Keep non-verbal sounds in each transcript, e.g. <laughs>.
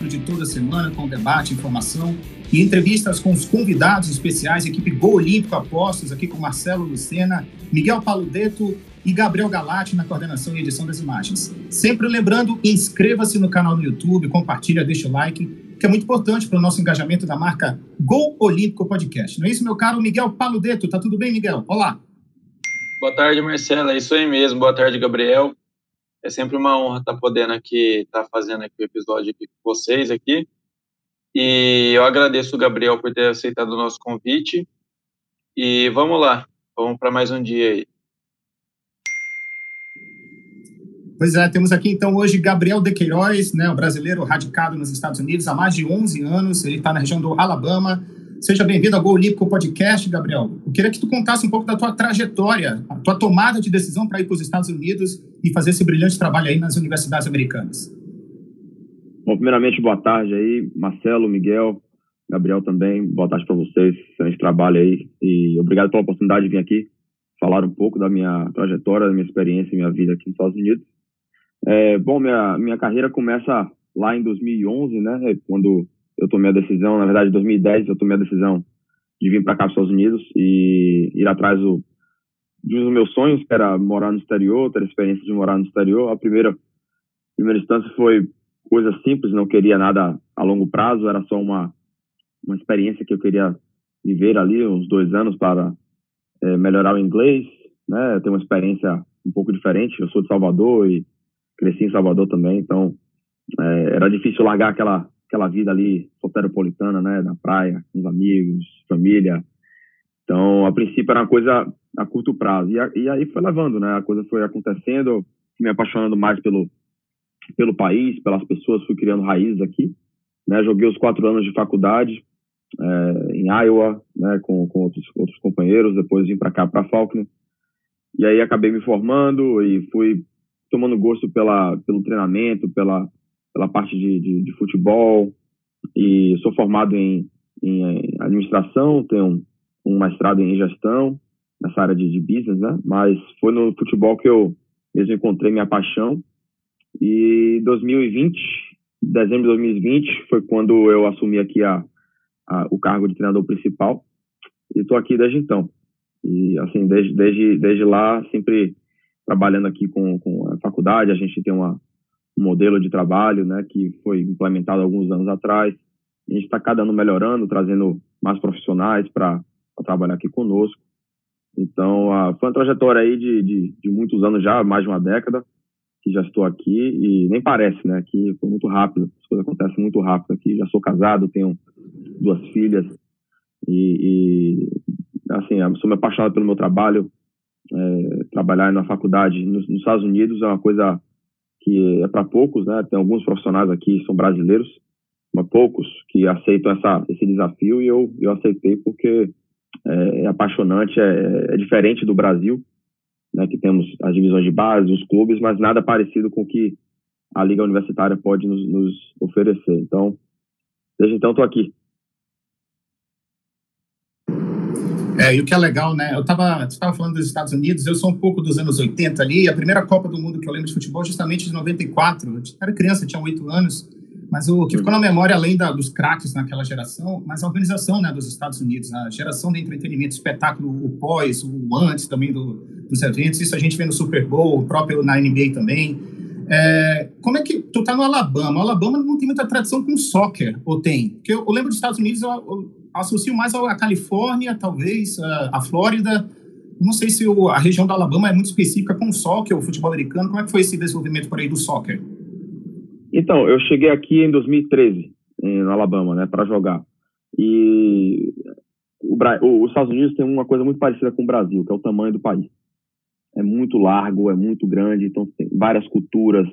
de toda semana com debate, informação e entrevistas com os convidados especiais, equipe Gol Olímpico Apostos, aqui com Marcelo Lucena, Miguel Paludeto e Gabriel Galati na coordenação e edição das imagens. Sempre lembrando, inscreva-se no canal no YouTube, compartilha, deixa o like, que é muito importante para o nosso engajamento da marca Gol Olímpico Podcast. Não é isso, meu caro Miguel Paludeto? Tá tudo bem, Miguel? Olá! Boa tarde, Marcelo. É isso aí mesmo. Boa tarde, Gabriel. É sempre uma honra estar podendo aqui, estar fazendo aqui o episódio aqui com vocês aqui. E eu agradeço o Gabriel por ter aceitado o nosso convite. E vamos lá, vamos para mais um dia aí. Pois é, temos aqui então hoje Gabriel De Queiroz, né, o brasileiro radicado nos Estados Unidos há mais de 11 anos, ele está na região do Alabama, Seja bem-vindo ao Gol Olímpico Podcast, Gabriel. Eu queria que tu contasse um pouco da tua trajetória, a tua tomada de decisão para ir para os Estados Unidos e fazer esse brilhante trabalho aí nas universidades americanas. Bom, primeiramente, boa tarde aí, Marcelo, Miguel, Gabriel também. Boa tarde para vocês, excelente trabalho aí. E obrigado pela oportunidade de vir aqui falar um pouco da minha trajetória, da minha experiência, minha vida aqui nos Estados Unidos. É, bom, minha, minha carreira começa lá em 2011, né, quando eu tomei a decisão, na verdade, em 2010 eu tomei a decisão de vir para cá, para os Estados Unidos e ir atrás do, dos meus sonhos, que era morar no exterior, ter a experiência de morar no exterior. A primeira, primeira instância foi coisa simples, não queria nada a longo prazo, era só uma, uma experiência que eu queria viver ali, uns dois anos, para é, melhorar o inglês, né, ter uma experiência um pouco diferente. Eu sou de Salvador e cresci em Salvador também, então é, era difícil largar aquela aquela vida ali soteropolitana, né, na praia, com os amigos, família. Então, a princípio era uma coisa a curto prazo. E, a, e aí foi levando, né, a coisa foi acontecendo, me apaixonando mais pelo, pelo país, pelas pessoas, fui criando raízes aqui. Né, joguei os quatro anos de faculdade é, em Iowa, né, com, com outros, outros companheiros, depois vim para cá, para Faulkner. E aí acabei me formando e fui tomando gosto pela, pelo treinamento, pela, pela parte de, de, de futebol e sou formado em, em administração, tenho um, um, mestrado em gestão nessa área de, de business, né? Mas foi no futebol que eu mesmo encontrei minha paixão. E 2020, dezembro de 2020, foi quando eu assumi aqui a, a o cargo de treinador principal. E estou aqui desde então. E, assim, desde, desde, desde lá, sempre trabalhando aqui com, com a faculdade, a gente tem uma, modelo de trabalho, né, que foi implementado alguns anos atrás. A gente está cada ano melhorando, trazendo mais profissionais para trabalhar aqui conosco. Então, a, foi uma trajetória aí de, de, de, muitos anos já, mais de uma década, que já estou aqui e nem parece, né, que foi muito rápido, as coisas acontecem muito rápido aqui. Já sou casado, tenho duas filhas e, e assim, sou me apaixonado pelo meu trabalho. É, trabalhar na faculdade nos, nos Estados Unidos é uma coisa que é para poucos, né? Tem alguns profissionais aqui que são brasileiros, mas poucos que aceitam essa, esse desafio e eu, eu aceitei porque é, é apaixonante, é, é, diferente do Brasil, né? Que temos as divisões de base, os clubes, mas nada parecido com o que a liga universitária pode nos, nos oferecer. Então, desde então estou aqui. É, e o que é legal, né? Eu estava tava falando dos Estados Unidos, eu sou um pouco dos anos 80 ali, a primeira Copa do Mundo que eu lembro de futebol justamente de 94. Eu era criança, tinha oito anos, mas o que ficou na memória, além da, dos craques naquela geração, mas a organização né, dos Estados Unidos, a geração de entretenimento, espetáculo, o pós, o antes também do, dos eventos, isso a gente vê no Super Bowl, o próprio na NBA também. É, como é que tu tá no Alabama? O Alabama não tem muita tradição com soccer, ou tem? Porque eu, eu lembro dos Estados Unidos, eu, eu associo mais à Califórnia, talvez, a, Flórida. Não sei se a região da Alabama é muito específica com o soccer, o futebol americano. Como é que foi esse desenvolvimento por aí do soccer? Então, eu cheguei aqui em 2013, em Alabama, né, para jogar. E o, os Estados Unidos tem uma coisa muito parecida com o Brasil, que é o tamanho do país. É muito largo, é muito grande, então tem várias culturas,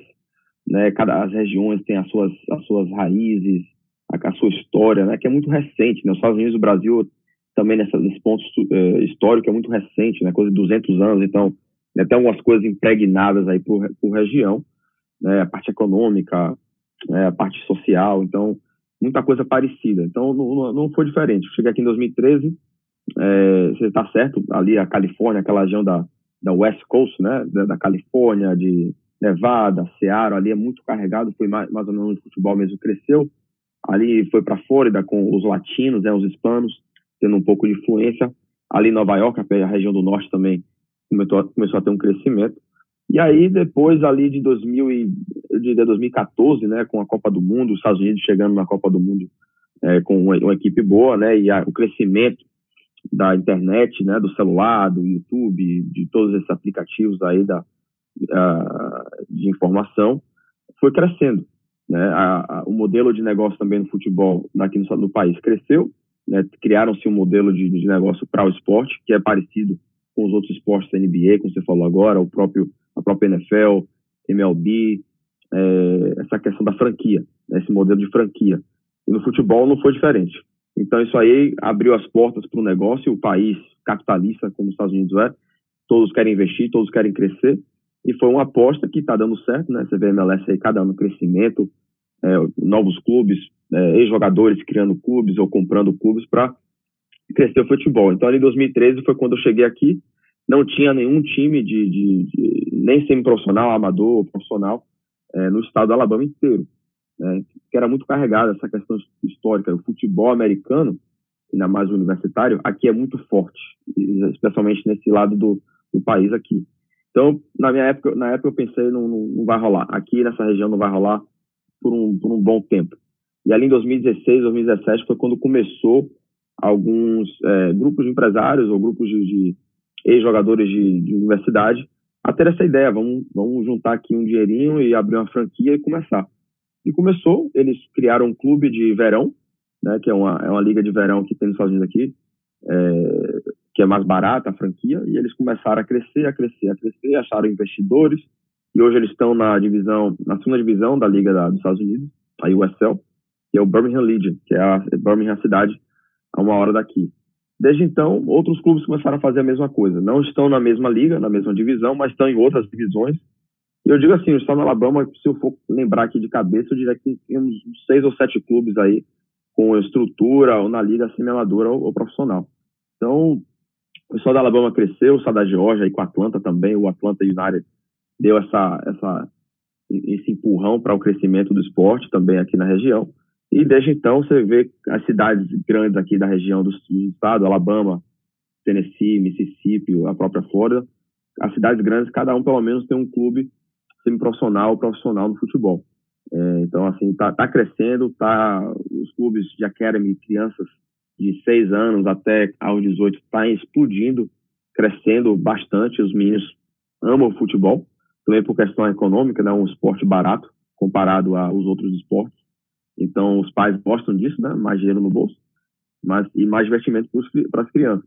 né, cada as regiões têm as suas as suas raízes, a, a, sua história, né, que é muito recente. Né? Os Estados Unidos e o Brasil também nessa, nesse ponto é, histórico é muito recente, né, coisa de 200 anos, então né, tem algumas coisas impregnadas aí por, por região, né, a parte econômica, né, a parte social, então muita coisa parecida. Então não, não foi diferente. cheguei aqui em 2013, é, você está certo, ali a Califórnia, aquela região da, da West Coast, né, da, da Califórnia, de Nevada, Seara, ali é muito carregado, foi mais, mais ou menos o futebol mesmo cresceu. Ali foi para a Flórida com os latinos, né, os hispanos, tendo um pouco de influência. Ali em Nova York, a região do norte também começou, a ter um crescimento. E aí, depois ali de, 2000 e, de 2014, né, com a Copa do Mundo, os Estados Unidos chegando na Copa do Mundo é, com uma, uma, equipe boa, né, e a, o crescimento da internet, né, do celular, do YouTube, de todos esses aplicativos aí da, de informação, foi crescendo. Né? A, a, o modelo de negócio também no futebol aqui no, no país cresceu, né? criaram-se um modelo de, de negócio para o esporte, que é parecido com os outros esportes da NBA, como você falou agora, o próprio a própria NFL, MLB, é, essa questão da franquia, né, esse modelo de franquia. E no futebol não foi diferente. Então isso aí abriu as portas para o negócio, o país capitalista como os Estados Unidos é, todos querem investir, todos querem crescer, e foi uma aposta que está dando certo, né? Você vê a MLS aí cada ano crescimento, é, novos clubes, é, ex-jogadores criando clubes ou comprando clubes para crescer o futebol. Então ali em 2013 foi quando eu cheguei aqui, não tinha nenhum time de, de, de nem semi-profissional, amador profissional é, no estado do Alabama inteiro. Né, que era muito carregada essa questão histórica. O futebol americano, ainda mais universitário, aqui é muito forte, especialmente nesse lado do, do país aqui. Então, na minha época, na época eu pensei, não, não, não vai rolar. Aqui nessa região não vai rolar por um, por um bom tempo. E ali em 2016, 2017 foi quando começou alguns é, grupos de empresários ou grupos de, de ex-jogadores de, de, universidade a ter essa ideia, vamos, vamos juntar aqui um dinheirinho e abrir uma franquia e começar. E começou, eles criaram um clube de verão, né, que é uma, é uma liga de verão que tem nos Estados Unidos aqui, é, que é mais barata a franquia, e eles começaram a crescer, a crescer, a crescer, acharam investidores, e hoje eles estão na divisão, na segunda divisão da liga da, dos Estados Unidos, a USL, que é o Birmingham Legion, que é a Birmingham cidade a uma hora daqui. Desde então, outros clubes começaram a fazer a mesma coisa. Não estão na mesma liga, na mesma divisão, mas estão em outras divisões. E eu digo assim, o estado do Alabama, se eu for lembrar aqui de cabeça, eu diria que temos seis ou sete clubes aí com estrutura ou na liga semi-amadora ou, ou, profissional. Então, o estado da Alabama cresceu, o estado da Georgia aí com a Atlanta também, o Atlanta United deu essa, essa, esse empurrão para o crescimento do esporte também aqui na região. E desde então você vê as cidades grandes aqui da região do, do estado, Alabama, Tennessee, Mississippi, a própria Flórida, as cidades grandes, cada um pelo menos tem um clube semi-profissional ou profissional no futebol. É, então, assim, tá, tá, crescendo, tá, os clubes de academy, crianças de 6 anos até aos 18, tá explodindo, crescendo bastante, os meninos amam o futebol, também por questão econômica, né, um esporte barato comparado aos outros esportes. Então, os pais gostam disso, né? Mais dinheiro no bolso, mas e mais investimento para as crianças.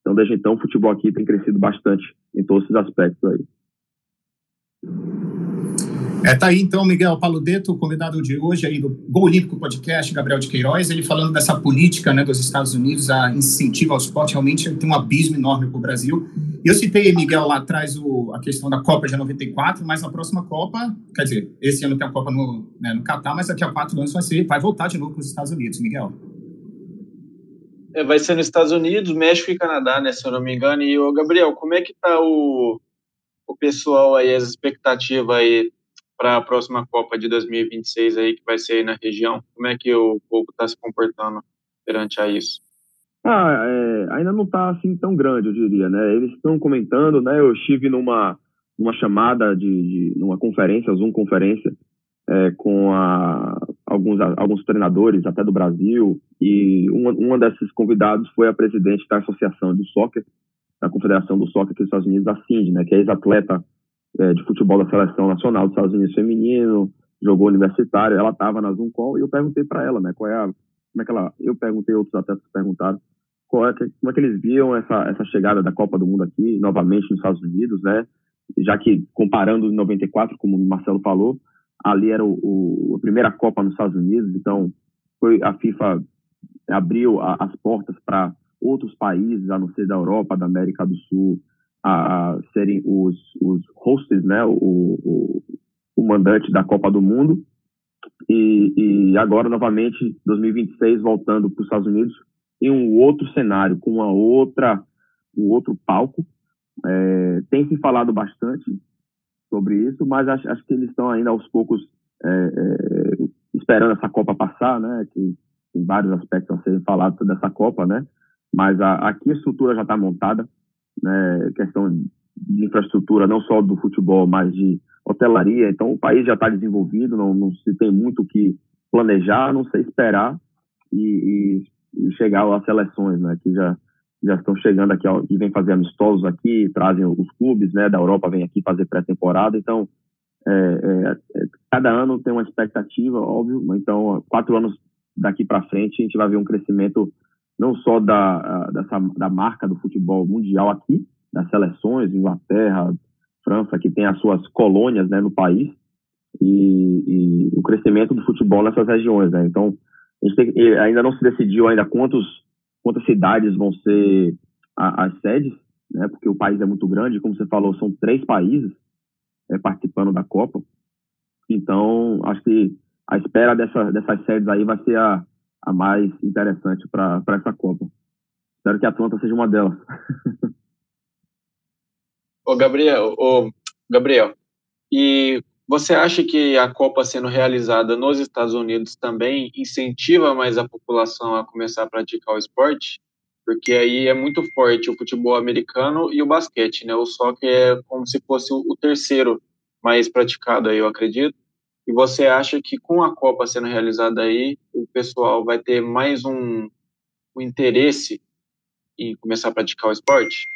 Então, desde então, o futebol aqui tem crescido bastante em todos esses aspectos aí. É, tá aí então Miguel Paludeto, convidado de hoje aí do Gol Olímpico Podcast, Gabriel de Queiroz, ele falando dessa política né, dos Estados Unidos, a incentivo ao esporte, realmente tem um abismo enorme para o Brasil. Eu citei, Miguel, lá atrás o, a questão da Copa de 94, mas na próxima Copa, quer dizer, esse ano tem a Copa no, né, no Catar, mas daqui a quatro anos vai, ser, vai voltar de novo para os Estados Unidos, Miguel. É, vai ser nos Estados Unidos, México e Canadá, né, se eu não me engano. E, o Gabriel, como é que tá o, o pessoal aí, as expectativas aí para a próxima Copa de 2026 aí, que vai ser aí na região? Como é que o povo está se comportando perante a isso? Ah, é, ainda não está assim tão grande, eu diria, né? Eles estão comentando, né? Eu estive numa, numa chamada de, de numa conferência, Zoom conferência, é, com a, alguns, alguns treinadores até do Brasil e uma, uma desses convidados foi a presidente da Associação de Soccer, da Confederação do Soccer dos Estados Unidos, a Cindy, né? Que é ex-atleta é, de futebol da Seleção Nacional dos Estados Unidos feminino, jogou universitário, ela estava na Zoom Call e eu perguntei para ela, né, qual é a, como é que ela, eu perguntei, outros atletas perguntaram, qual é, como é que eles viam essa, essa chegada da Copa do Mundo aqui, novamente nos Estados Unidos, né, já que comparando em 94, como o Marcelo falou, ali era o, o, a primeira Copa nos Estados Unidos, então foi a FIFA abriu a, as portas para outros países, a não ser da Europa, da América do Sul, a serem os, os hosts, né, o, o, o mandante da Copa do Mundo. E, e agora, novamente, 2026, voltando para os Estados Unidos, em um outro cenário, com uma outra, um outro palco. É, tem se falado bastante sobre isso, mas acho, acho que eles estão ainda aos poucos é, é, esperando essa Copa passar, né? Que tem vários aspectos a serem falados dessa Copa, né? Mas a, aqui a estrutura já está montada, né? Questão de infraestrutura, não só do futebol, mas de hotelaria. Então o país já está desenvolvido, não, não, se tem muito o que planejar, não sei esperar e, e, e chegar às seleções, né? Que já já estão chegando aqui e vêm fazer amistosos aqui, trazem os clubes, né? Da Europa vêm aqui fazer pré-temporada. Então é, é, é, cada ano tem uma expectativa, óbvio. Então quatro anos daqui para frente a gente vai ver um crescimento não só da, dessa, da marca do futebol mundial aqui, das seleções, Inglaterra, França, que tem as suas colônias né, no país, e, e o crescimento do futebol nessas regiões. Né? Então, tem, ainda não se decidiu ainda quantos, quantas cidades vão ser a, as sedes, né? porque o país é muito grande, como você falou, são três países é, participando da Copa. Então, acho que a espera dessa, dessas sedes aí vai ser a, a mais interessante para essa Copa. Espero que a Atlanta seja uma delas. <laughs> ô Gabriel, ô Gabriel, e você acha que a Copa sendo realizada nos Estados Unidos também incentiva mais a população a começar a praticar o esporte? Porque aí é muito forte o futebol americano e o basquete, né? O soccer é como se fosse o terceiro mais praticado aí, eu acredito. E você acha que com a Copa sendo realizada aí, o pessoal vai ter mais um, um interesse em começar a praticar o esporte?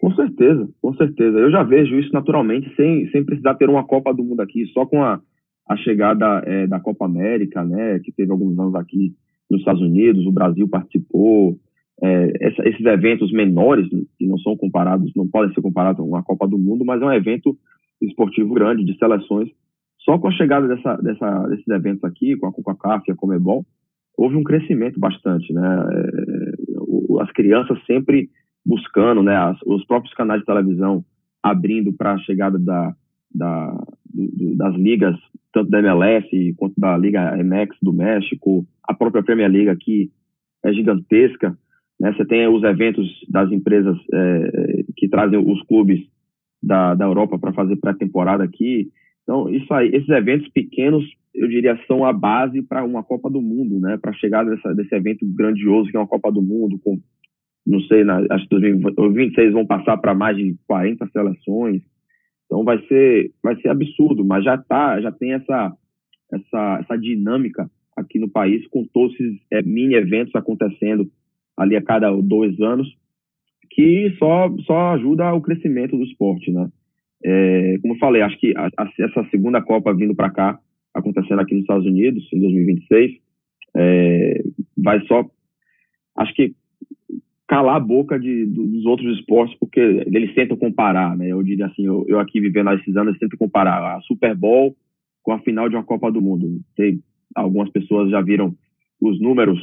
Com certeza, com certeza. Eu já vejo isso naturalmente, sem, sem precisar ter uma Copa do Mundo aqui, só com a, a chegada é, da Copa América, né, que teve alguns anos aqui nos Estados Unidos, o Brasil participou. É, essa, esses eventos menores, que não são comparados, não podem ser comparados com a Copa do Mundo, mas é um evento esportivo grande de seleções só com a chegada dessa, dessa, desses eventos aqui, com a Coca-Cola e a Comebol, houve um crescimento bastante, né? É, as crianças sempre buscando, né? As, os próprios canais de televisão abrindo para a chegada da, da, das ligas, tanto da MLS quanto da Liga MX do México, a própria Premier League aqui é gigantesca, né? Você tem os eventos das empresas é, que trazem os clubes da, da Europa para fazer pré-temporada aqui, então, isso aí, esses eventos pequenos, eu diria, são a base para uma Copa do Mundo, né? Para chegar dessa, desse evento grandioso que é uma Copa do Mundo, com, não sei, na, acho que 2026 vão passar para mais de 40 seleções. Então, vai ser, vai ser absurdo, mas já tá, já tem essa, essa, essa dinâmica aqui no país, com todos esses é, mini eventos acontecendo ali a cada dois anos, que só, só ajuda o crescimento do esporte, né? É, como eu falei, acho que a, a, essa segunda Copa vindo para cá, acontecendo aqui nos Estados Unidos, em 2026, é, vai só, acho que, calar a boca de, dos outros esportes, porque eles tentam comparar, né? Eu diria assim, eu, eu aqui vivendo esses anos, tentam comparar a Super Bowl com a final de uma Copa do Mundo. Tem, algumas pessoas já viram os números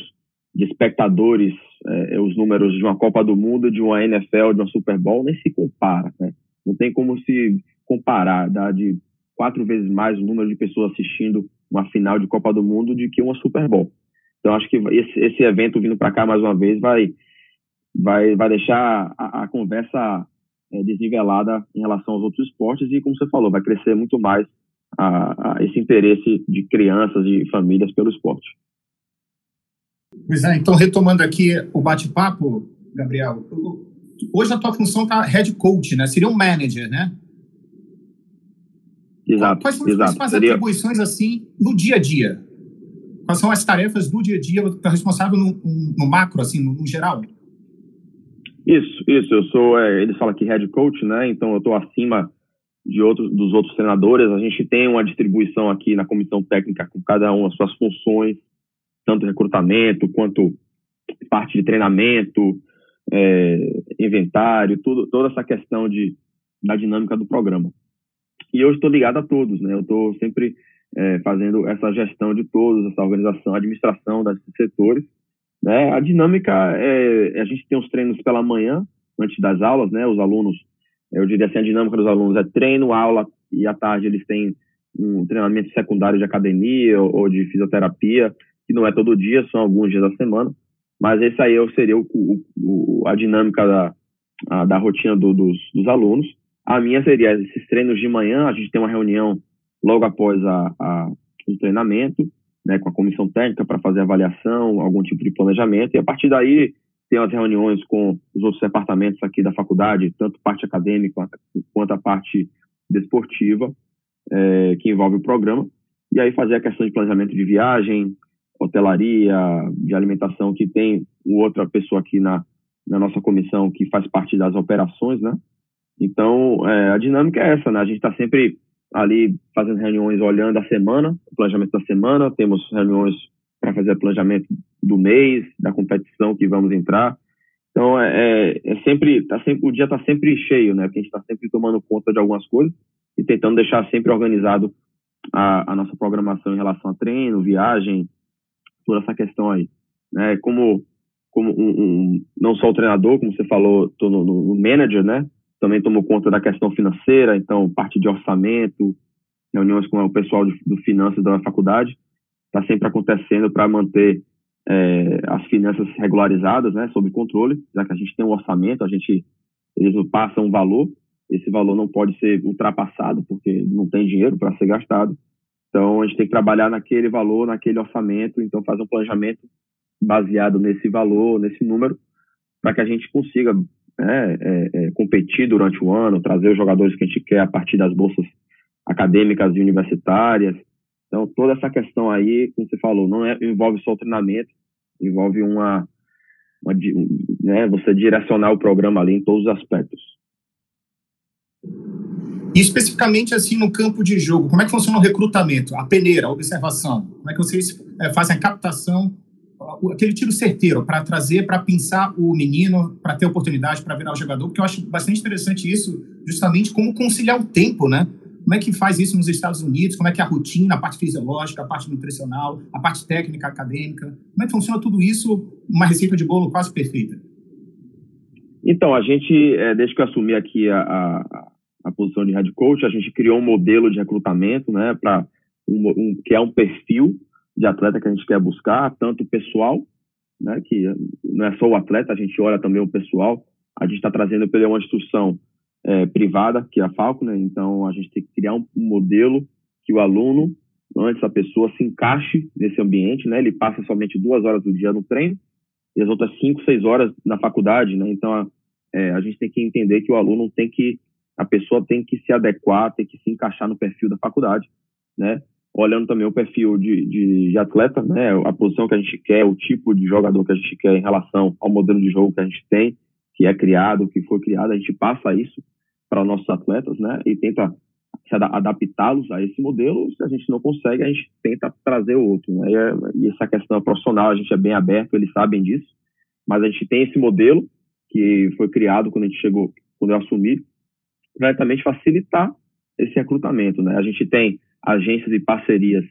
de espectadores, é, os números de uma Copa do Mundo, de uma NFL, de uma Super Bowl, nem se compara, né? Não tem como se comparar, dá de quatro vezes mais o número de pessoas assistindo uma final de Copa do Mundo do que uma Super Bowl. Então acho que esse, esse evento vindo para cá mais uma vez vai vai vai deixar a, a conversa é, desnivelada em relação aos outros esportes e como você falou vai crescer muito mais a, a esse interesse de crianças e famílias pelo esporte. Pois é, então retomando aqui o bate-papo, Gabriel, hoje a tua função tá head coach, né? Seria um manager, né? Exato. Quais são as exato. principais Seria... atribuições, assim, no dia a dia? Quais são as tarefas do dia a dia? Você está responsável no, no, macro, assim, no, no, geral? Isso, isso. Eu sou, é, eles falam aqui head coach, né? Então eu estou acima de outros, dos outros treinadores. A gente tem uma distribuição aqui na comissão técnica com cada um as suas funções, tanto recrutamento quanto parte de treinamento, é, inventário, tudo, toda essa questão de, da dinâmica do programa. E eu estou ligado a todos, né? Eu estou sempre é, fazendo essa gestão de todos, essa organização, administração desses setores. Né? A dinâmica é, a gente tem os treinos pela manhã, antes das aulas, né? Os alunos, eu diria assim, a dinâmica dos alunos é treino, aula e à tarde eles têm um treinamento secundário de academia ou, ou de fisioterapia, que não é todo dia, são alguns dias da semana. Mas esse aí seria o, o, a dinâmica da, a, da rotina do, dos, dos, alunos. A minha seria esses treinos de manhã, a gente tem uma reunião logo após a, a o treinamento, né, com a comissão técnica para fazer avaliação, algum tipo de planejamento, e a partir daí tem as reuniões com os outros departamentos aqui da faculdade, tanto parte acadêmica quanto a parte desportiva, é, que envolve o programa, e aí fazer a questão de planejamento de viagem, hotelaria, de alimentação, que tem outra pessoa aqui na, na nossa comissão que faz parte das operações, né? Então, é, a dinâmica é essa, né? A gente está sempre ali fazendo reuniões olhando a semana, o planejamento da semana, temos reuniões para fazer planejamento do mês, da competição que vamos entrar. Então é, é, é sempre, tá sempre, o dia está sempre cheio, né? Porque a gente está sempre tomando conta de algumas coisas e tentando deixar sempre organizado a, a nossa programação em relação a treino, viagem, toda essa questão aí, né? Como como um, um não só o treinador, como você falou, tô no, no manager, né? também tomou conta da questão financeira, então parte de orçamento, reuniões com o pessoal de, do finanças da faculdade, está sempre acontecendo para manter é, as finanças regularizadas, né, sob controle, já que a gente tem um orçamento, a gente eles passam um valor, esse valor não pode ser ultrapassado porque não tem dinheiro para ser gastado. Então a gente tem que trabalhar naquele valor, naquele orçamento, então fazer um planejamento baseado nesse valor, nesse número, para que a gente consiga né, é, é, competir durante o ano, trazer os jogadores que a gente quer a partir das bolsas acadêmicas e universitárias. Então, toda essa questão aí, como você falou, não é, envolve só o treinamento, envolve uma, uma né, você direcionar o programa ali em todos os aspectos. E especificamente assim no campo de jogo, como é que funciona o recrutamento, a peneira, a observação? Como é que vocês é, fazem a captação aquele tiro certeiro para trazer, para pensar o menino, para ter oportunidade para virar o jogador, porque eu acho bastante interessante isso, justamente como conciliar o tempo, né? Como é que faz isso nos Estados Unidos? Como é que é a rotina, a parte fisiológica, a parte nutricional, a parte técnica, acadêmica? Como é que funciona tudo isso? Uma receita de bolo quase perfeita. Então, a gente, é, desde que eu assumi aqui a, a, a, posição de head coach, a gente criou um modelo de recrutamento, né, para um, um, que é um perfil de atleta que a gente quer buscar, tanto pessoal, né, que não é só o atleta, a gente olha também o pessoal. A gente está trazendo pela uma instituição é, privada, que é a Falco, né, então a gente tem que criar um, um modelo que o aluno, antes a pessoa se encaixe nesse ambiente, né, ele passa somente duas horas do dia no treino e as outras cinco, seis horas na faculdade, né, então a, é, a gente tem que entender que o aluno tem que, a pessoa tem que se adequar, tem que se encaixar no perfil da faculdade, né, olhando também o perfil de, de, de, atleta, né, a posição que a gente quer, o tipo de jogador que a gente quer em relação ao modelo de jogo que a gente tem, que é criado, que foi criado, a gente passa isso para os nossos atletas, né, e tenta adaptá-los a esse modelo. Se a gente não consegue, a gente tenta trazer outro. Né? E essa questão é profissional, a gente é bem aberto, eles sabem disso, mas a gente tem esse modelo que foi criado quando a gente chegou, quando eu assumi, para exatamente facilitar esse recrutamento. Né? A gente tem agências e parcerias,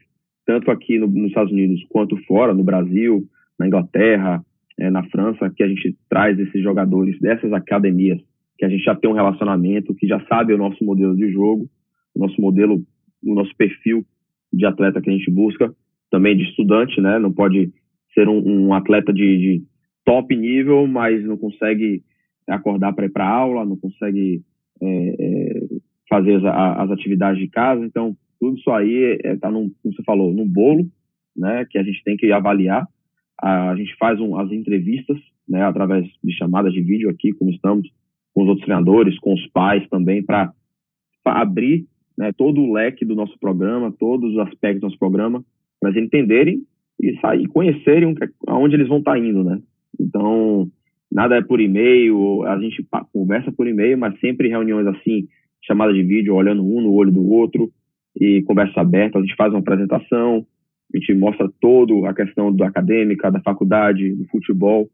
tanto aqui no, nos Estados Unidos quanto fora, no Brasil, na Inglaterra, é, na França, que a gente traz esses jogadores dessas academias, que a gente já tem um relacionamento, que já sabe o nosso modelo de jogo, o nosso modelo, o nosso perfil de atleta que a gente busca, também de estudante, né? Não pode ser um, um atleta de, de, top nível, mas não consegue acordar para ir para aula, não consegue fazer as, as, atividades de casa. Então, tudo isso aí está, é, tá como você falou, no bolo, né, que a gente tem que avaliar. A, gente faz um, as entrevistas, né, através de chamadas de vídeo aqui, como estamos, com os outros treinadores, com os pais também, para abrir né, todo o leque do nosso programa, todos os aspectos do nosso programa, para eles entenderem e sair, conhecerem aonde eles vão estar tá indo, né? Então, nada é por e-mail, a gente conversa por e-mail, mas sempre reuniões assim, chamadas de vídeo, olhando um no olho do outro, e conversa aberta, a gente faz uma apresentação, a gente mostra toda a questão da acadêmica, da faculdade, do futebol,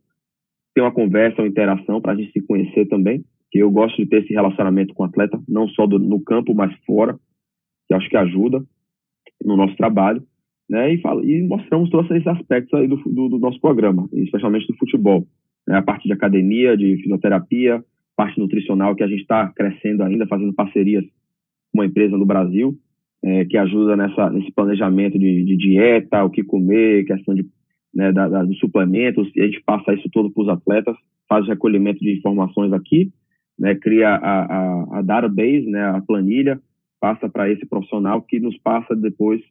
tem uma conversa, uma interação para a gente se conhecer também, que eu gosto de ter esse relacionamento com o atleta, não só do, no campo, mas fora, que acho que ajuda no nosso trabalho, né, e, fala, e mostramos todos esses aspectos aí do, do, do nosso programa, especialmente do futebol, né, a parte de academia, de fisioterapia, parte nutricional, que a gente está crescendo ainda, fazendo parcerias com uma empresa no Brasil, é, que ajuda nessa, nesse planejamento de, de, dieta, o que comer, questão de, né, da, da, dos suplementos, e a gente passa isso todo para os atletas, faz o recolhimento de informações aqui, né, cria a, a, a database, né, a planilha, passa para esse profissional que nos passa depois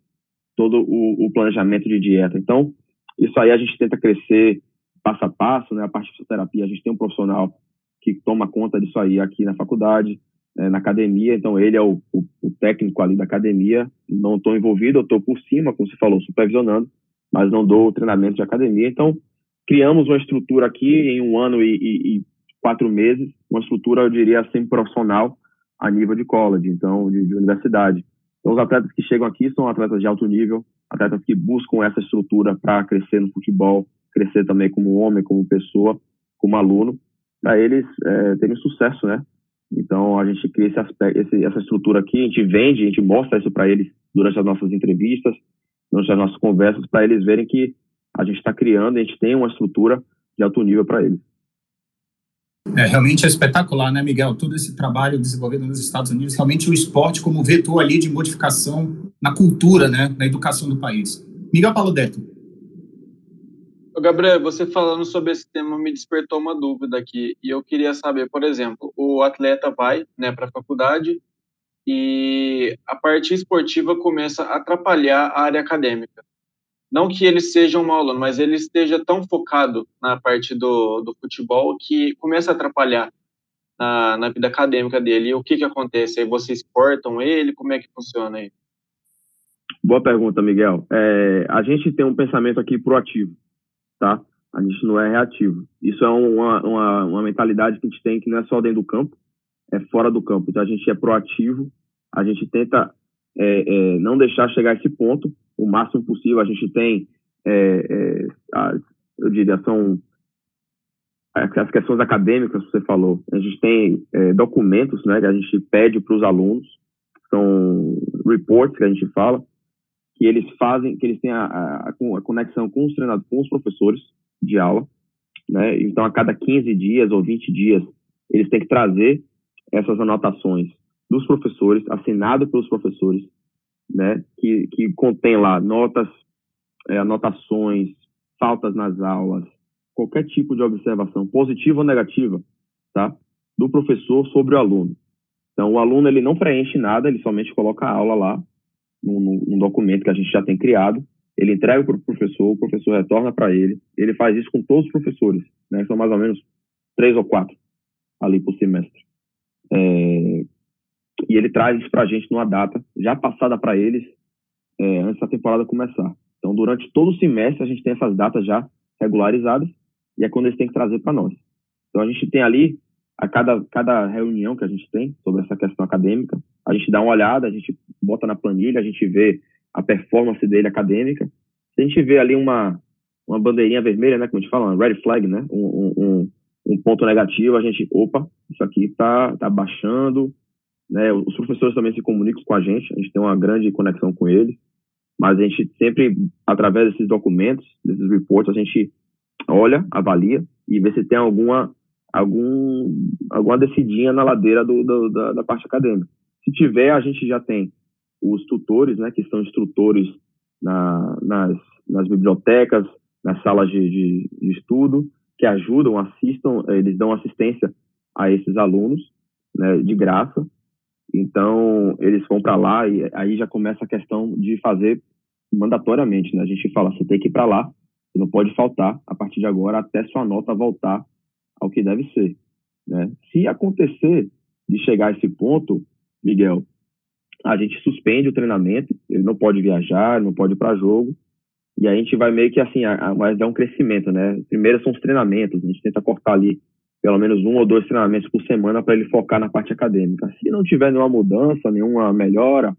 todo o, o, planejamento de dieta. Então, isso aí a gente tenta crescer passo a passo, né, a parte de fisioterapia, a gente tem um profissional que toma conta disso aí aqui na faculdade, é, na academia, então ele é o, o, o, técnico ali da academia, não estou envolvido, eu estou por cima, como você falou, supervisionando, mas não dou treinamento de academia, então criamos uma estrutura aqui em um ano e, e, e quatro meses, uma estrutura, eu diria assim, profissional a nível de college, então, de, de universidade. Então, os atletas que chegam aqui são atletas de alto nível, atletas que buscam essa estrutura para crescer no futebol, crescer também como homem, como pessoa, como aluno, para eles é, terem sucesso, né? Então, a gente cria esse aspecto, esse, essa estrutura aqui, a gente vende, a gente mostra isso para eles durante as nossas entrevistas, durante as nossas conversas, para eles verem que a gente está criando, a gente tem uma estrutura de alto nível para eles. É, realmente é espetacular, né, Miguel? Todo esse trabalho desenvolvido nos Estados Unidos, realmente o esporte como vetor ali de modificação na cultura, né, na educação do país. Miguel Paludeto. Gabriel, você falando sobre esse tema me despertou uma dúvida aqui. E eu queria saber, por exemplo, o atleta vai né, para a faculdade e a parte esportiva começa a atrapalhar a área acadêmica. Não que ele seja um mau aluno, mas ele esteja tão focado na parte do, do futebol que começa a atrapalhar na, na vida acadêmica dele. E o que, que acontece? Aí vocês cortam ele? Como é que funciona aí? Boa pergunta, Miguel. É, a gente tem um pensamento aqui proativo tá? A gente não é reativo. Isso é uma, uma, uma mentalidade que a gente tem que não é só dentro do campo, é fora do campo. Então a gente é proativo, a gente tenta é, é, não deixar chegar a esse ponto o máximo possível. A gente tem, é, é as, eu diria, são as questões acadêmicas que você falou. A gente tem é, documentos né, que a gente pede para os alunos, são reports que a gente fala, que eles fazem, que eles têm a, a, a conexão com os treinadores, com os professores de aula, né? Então, a cada 15 dias ou 20 dias, eles têm que trazer essas anotações dos professores, assinado pelos professores, né? Que, que contém lá notas, é, anotações, faltas nas aulas, qualquer tipo de observação, positiva ou negativa, tá? Do professor sobre o aluno. Então, o aluno, ele não preenche nada, ele somente coloca a aula lá, num, num documento que a gente já tem criado, ele entrega para o professor, o professor retorna para ele, ele faz isso com todos os professores, né? São mais ou menos três ou quatro ali por semestre. É, e ele traz isso para a gente numa data já passada para eles é, antes da temporada começar. Então, durante todo o semestre, a gente tem essas datas já regularizadas e é quando eles têm que trazer para nós. Então, a gente tem ali a cada, cada reunião que a gente tem sobre essa questão acadêmica, a gente dá uma olhada, a gente bota na planilha, a gente vê a performance dele acadêmica. Se a gente vê ali uma, uma bandeirinha vermelha, né, como a gente fala, uma red flag, né, um, um, um ponto negativo, a gente, opa, isso aqui tá, tá baixando, né, os professores também se comunicam com a gente, a gente tem uma grande conexão com eles, mas a gente sempre, através desses documentos, desses reports, a gente olha, avalia e vê se tem alguma algum, alguma descidinha na ladeira do, do, da, da, parte acadêmica. Se tiver, a gente já tem os tutores, né, que são instrutores na, nas, nas bibliotecas, nas salas de, de, de, estudo, que ajudam, assistam, eles dão assistência a esses alunos, né, de graça. Então, eles vão para lá e aí já começa a questão de fazer mandatoriamente, né? A gente fala, você tem que ir para lá, você não pode faltar a partir de agora até sua nota voltar ao que deve ser. Né? Se acontecer de chegar a esse ponto, Miguel, a gente suspende o treinamento, ele não pode viajar, não pode ir para jogo, e a gente vai meio que assim, vai dar um crescimento, né? Primeiro são os treinamentos, a gente tenta cortar ali pelo menos um ou dois treinamentos por semana para ele focar na parte acadêmica. Se não tiver nenhuma mudança, nenhuma melhora,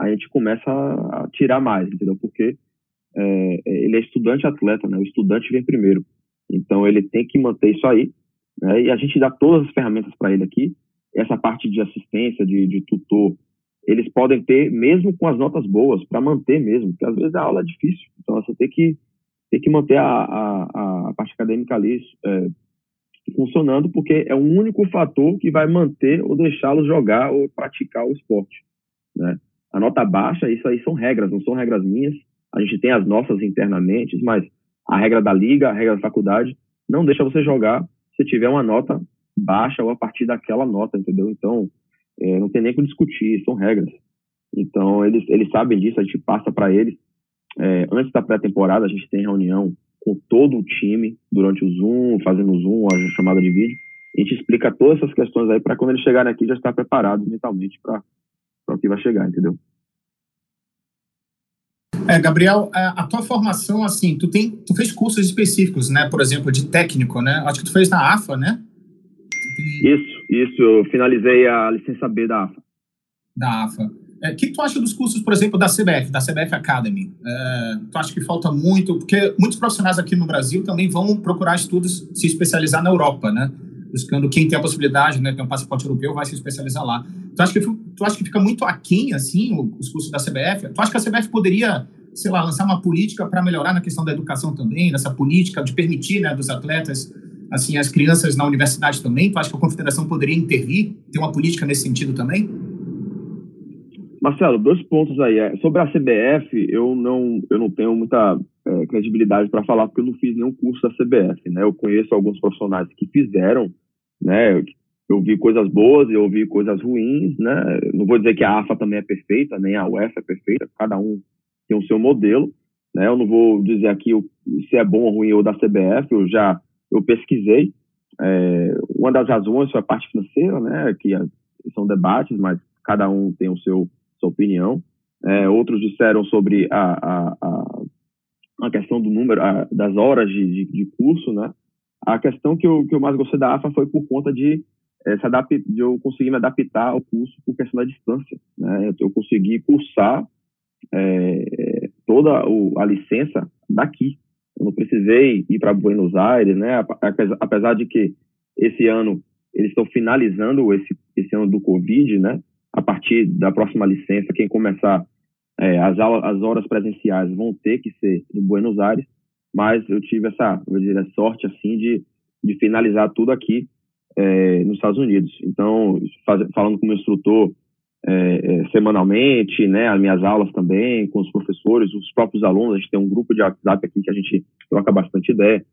a gente começa a tirar mais, entendeu? Porque é, ele é estudante atleta, né? O estudante vem primeiro. Então ele tem que manter isso aí, né? E a gente dá todas as ferramentas para ele aqui. Essa parte de assistência, de, de, tutor, eles podem ter, mesmo com as notas boas, para manter mesmo, porque às vezes a aula é difícil. Então você tem que, tem que manter a, a, a parte acadêmica ali é, funcionando, porque é o único fator que vai manter ou deixá-los jogar ou praticar o esporte. Né? A nota baixa, isso aí são regras, não são regras minhas. A gente tem as nossas internamente, mas a regra da liga, a regra da faculdade, não deixa você jogar se tiver uma nota baixa ou a partir daquela nota, entendeu? Então, é, não tem nem que discutir, são regras. Então, eles, eles sabem disso, a gente passa para eles. É, antes da pré-temporada, a gente tem reunião com todo o time durante o Zoom, fazendo o Zoom, a chamada de vídeo. A gente explica todas essas questões aí para quando eles chegarem aqui já estar preparado mentalmente para o que vai chegar, entendeu? É, Gabriel, a, a, tua formação, assim, tu, tem, tu fez cursos específicos, né? Por exemplo, de técnico, né? Acho que tu fez na AFA, né? Isso, isso. Eu finalizei a licença B da AFA. Da AFA. O é, que tu acha dos cursos, por exemplo, da CBF, da CBF Academy? É, tu acha que falta muito? Porque muitos profissionais aqui no Brasil também vão procurar estudos, se especializar na Europa, né? Buscando quem tem a possibilidade, né, ter um passaporte europeu, vai se especializar lá. Tu acha que, tu acha que fica muito aquém, assim, os cursos da CBF? Tu acha que a CBF poderia sei lá, lançar uma política para melhorar na questão da educação também, nessa política de permitir, né, dos atletas, assim, as crianças na universidade também? Tu acha que a confederação poderia intervir, ter uma política nesse sentido também? Marcelo, dois pontos aí. É, sobre a CBF, eu não, eu não tenho muita é, credibilidade para falar, porque eu não fiz nenhum curso da CBF, né? Eu conheço alguns profissionais que fizeram, né? Eu vi coisas boas, eu vi coisas ruins, né? Não vou dizer que a AFA também é perfeita, nem a UEFA é perfeita, cada um tem o seu modelo, né? Eu não vou dizer aqui se é bom ou ruim ou da CBF, eu já eu pesquisei. É, uma das razões foi a parte financeira, né? Que são debates, mas cada um tem o seu sua opinião. É, outros disseram sobre a, a, a, a questão do número, a, das horas de, de, de, curso, né? A questão que eu, que eu mais gostei da AFA foi por conta de, é, se adaptar, de eu conseguir me adaptar ao curso por questão da distância. Né? Eu consegui cursar é, toda o, a licença daqui. Eu não precisei ir para Buenos Aires, né? Apesar de que esse ano eles estão finalizando esse, esse ano do Covid, né? A partir da próxima licença, quem começar é, as, aulas, as horas presenciais vão ter que ser em Buenos Aires, mas eu tive essa, eu diria, sorte assim de, de finalizar tudo aqui é, nos Estados Unidos. Então, faz, falando com o meu instrutor, é, é, semanalmente, né, as minhas aulas também, com os professores, os próprios alunos, a gente tem um grupo de WhatsApp aqui que a gente troca bastante ideia.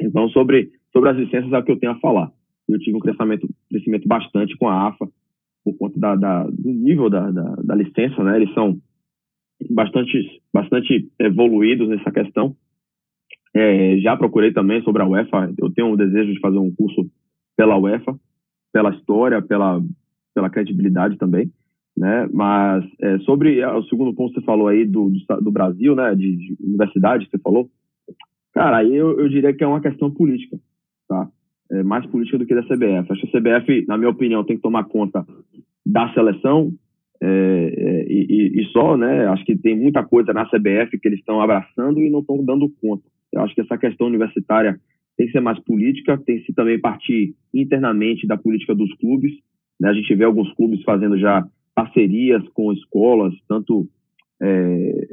Então, sobre, sobre as licenças é o que eu tenho a falar. Eu tive um crescimento, crescimento bastante com a AFA, por conta da, da do nível da, da, da, licença, né, eles são bastante, bastante evoluídos nessa questão. É, já procurei também sobre a UEFA, eu tenho o desejo de fazer um curso pela UEFA, pela história, pela pela credibilidade também, né? Mas é, sobre é, o segundo ponto que você falou aí do, do, do Brasil, né? De, de, universidade que você falou, cara, aí eu, eu diria que é uma questão política, tá? É mais política do que da CBF. Acho que a CBF, na minha opinião, tem que tomar conta da seleção é, é, e, e, só, né? Acho que tem muita coisa na CBF que eles estão abraçando e não estão dando conta. Eu acho que essa questão universitária tem que ser mais política, tem que também partir internamente da política dos clubes né? A gente vê alguns clubes fazendo já parcerias com escolas, tanto, é,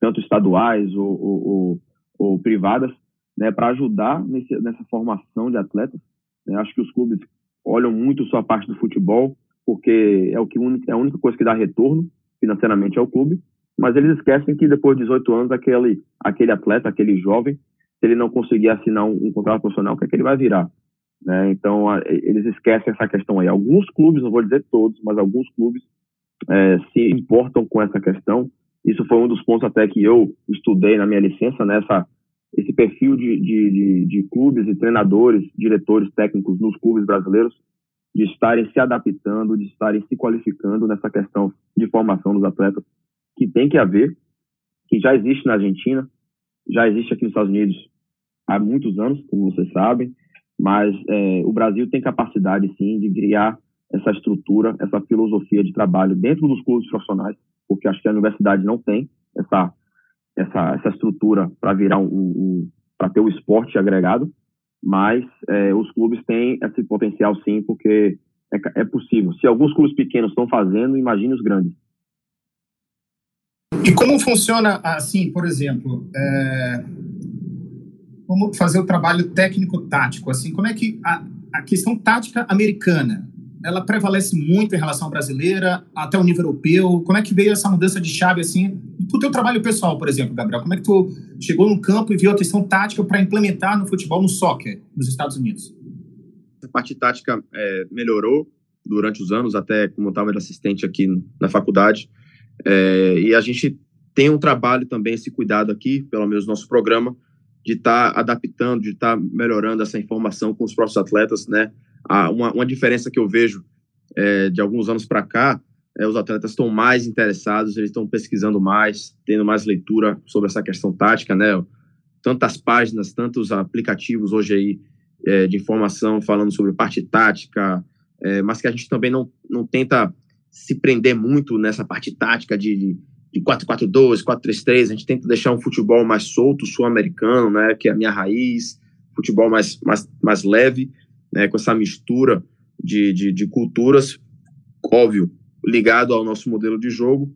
tanto estaduais ou, ou, ou, ou privadas, né, para ajudar nesse, nessa formação de atletas. Né? Acho que os clubes olham muito só a parte do futebol, porque é, o que, é a única coisa que dá retorno financeiramente ao clube, mas eles esquecem que depois de 18 anos, aquele, aquele atleta, aquele jovem, se ele não conseguir assinar um, um contrato profissional, o que é que ele vai virar? Né? Então, a, eles esquecem essa questão aí. Alguns clubes, não vou dizer todos, mas alguns clubes é, se importam com essa questão. Isso foi um dos pontos até que eu estudei na minha licença, nessa né? esse perfil de, de, de, de clubes e treinadores, diretores técnicos nos clubes brasileiros, de estarem se adaptando, de estarem se qualificando nessa questão de formação dos atletas, que tem que haver, que já existe na Argentina, já existe aqui nos Estados Unidos há muitos anos, como vocês sabem, mas é, o Brasil tem capacidade, sim, de criar essa estrutura, essa filosofia de trabalho dentro dos clubes profissionais, porque acho que a universidade não tem essa, essa, essa estrutura para virar um, um para ter o esporte agregado, mas é, os clubes têm esse potencial, sim, porque é, é possível. Se alguns clubes pequenos estão fazendo, imagine os grandes. E como funciona, assim, por exemplo, é, como fazer o trabalho técnico-tático, assim, como é que a, a questão tática americana, ela prevalece muito em relação à brasileira, até o nível europeu, como é que veio essa mudança de chave, assim, pro teu trabalho pessoal, por exemplo, Gabriel, como é que tu chegou no campo e viu a questão tática para implementar no futebol, no soccer, nos Estados Unidos? parte tática é, melhorou durante os anos, até como eu estava assistente aqui na faculdade. É, e a gente tem um trabalho também, esse cuidado aqui, pelo menos no nosso programa, de estar tá adaptando, de estar tá melhorando essa informação com os próprios atletas, né? uma, uma diferença que eu vejo é, de alguns anos para cá é os atletas estão mais interessados, eles estão pesquisando mais, tendo mais leitura sobre essa questão tática, né? Tantas páginas, tantos aplicativos hoje aí é, de informação falando sobre parte tática, é, mas que a gente também não, não tenta se prender muito nessa parte tática de, de 4-4-2, 4-3-3, a gente tenta deixar um futebol mais solto, sul-americano, né, que é a minha raiz, futebol mais, mais, mais leve, né, com essa mistura de, de, de culturas, óbvio, ligado ao nosso modelo de jogo,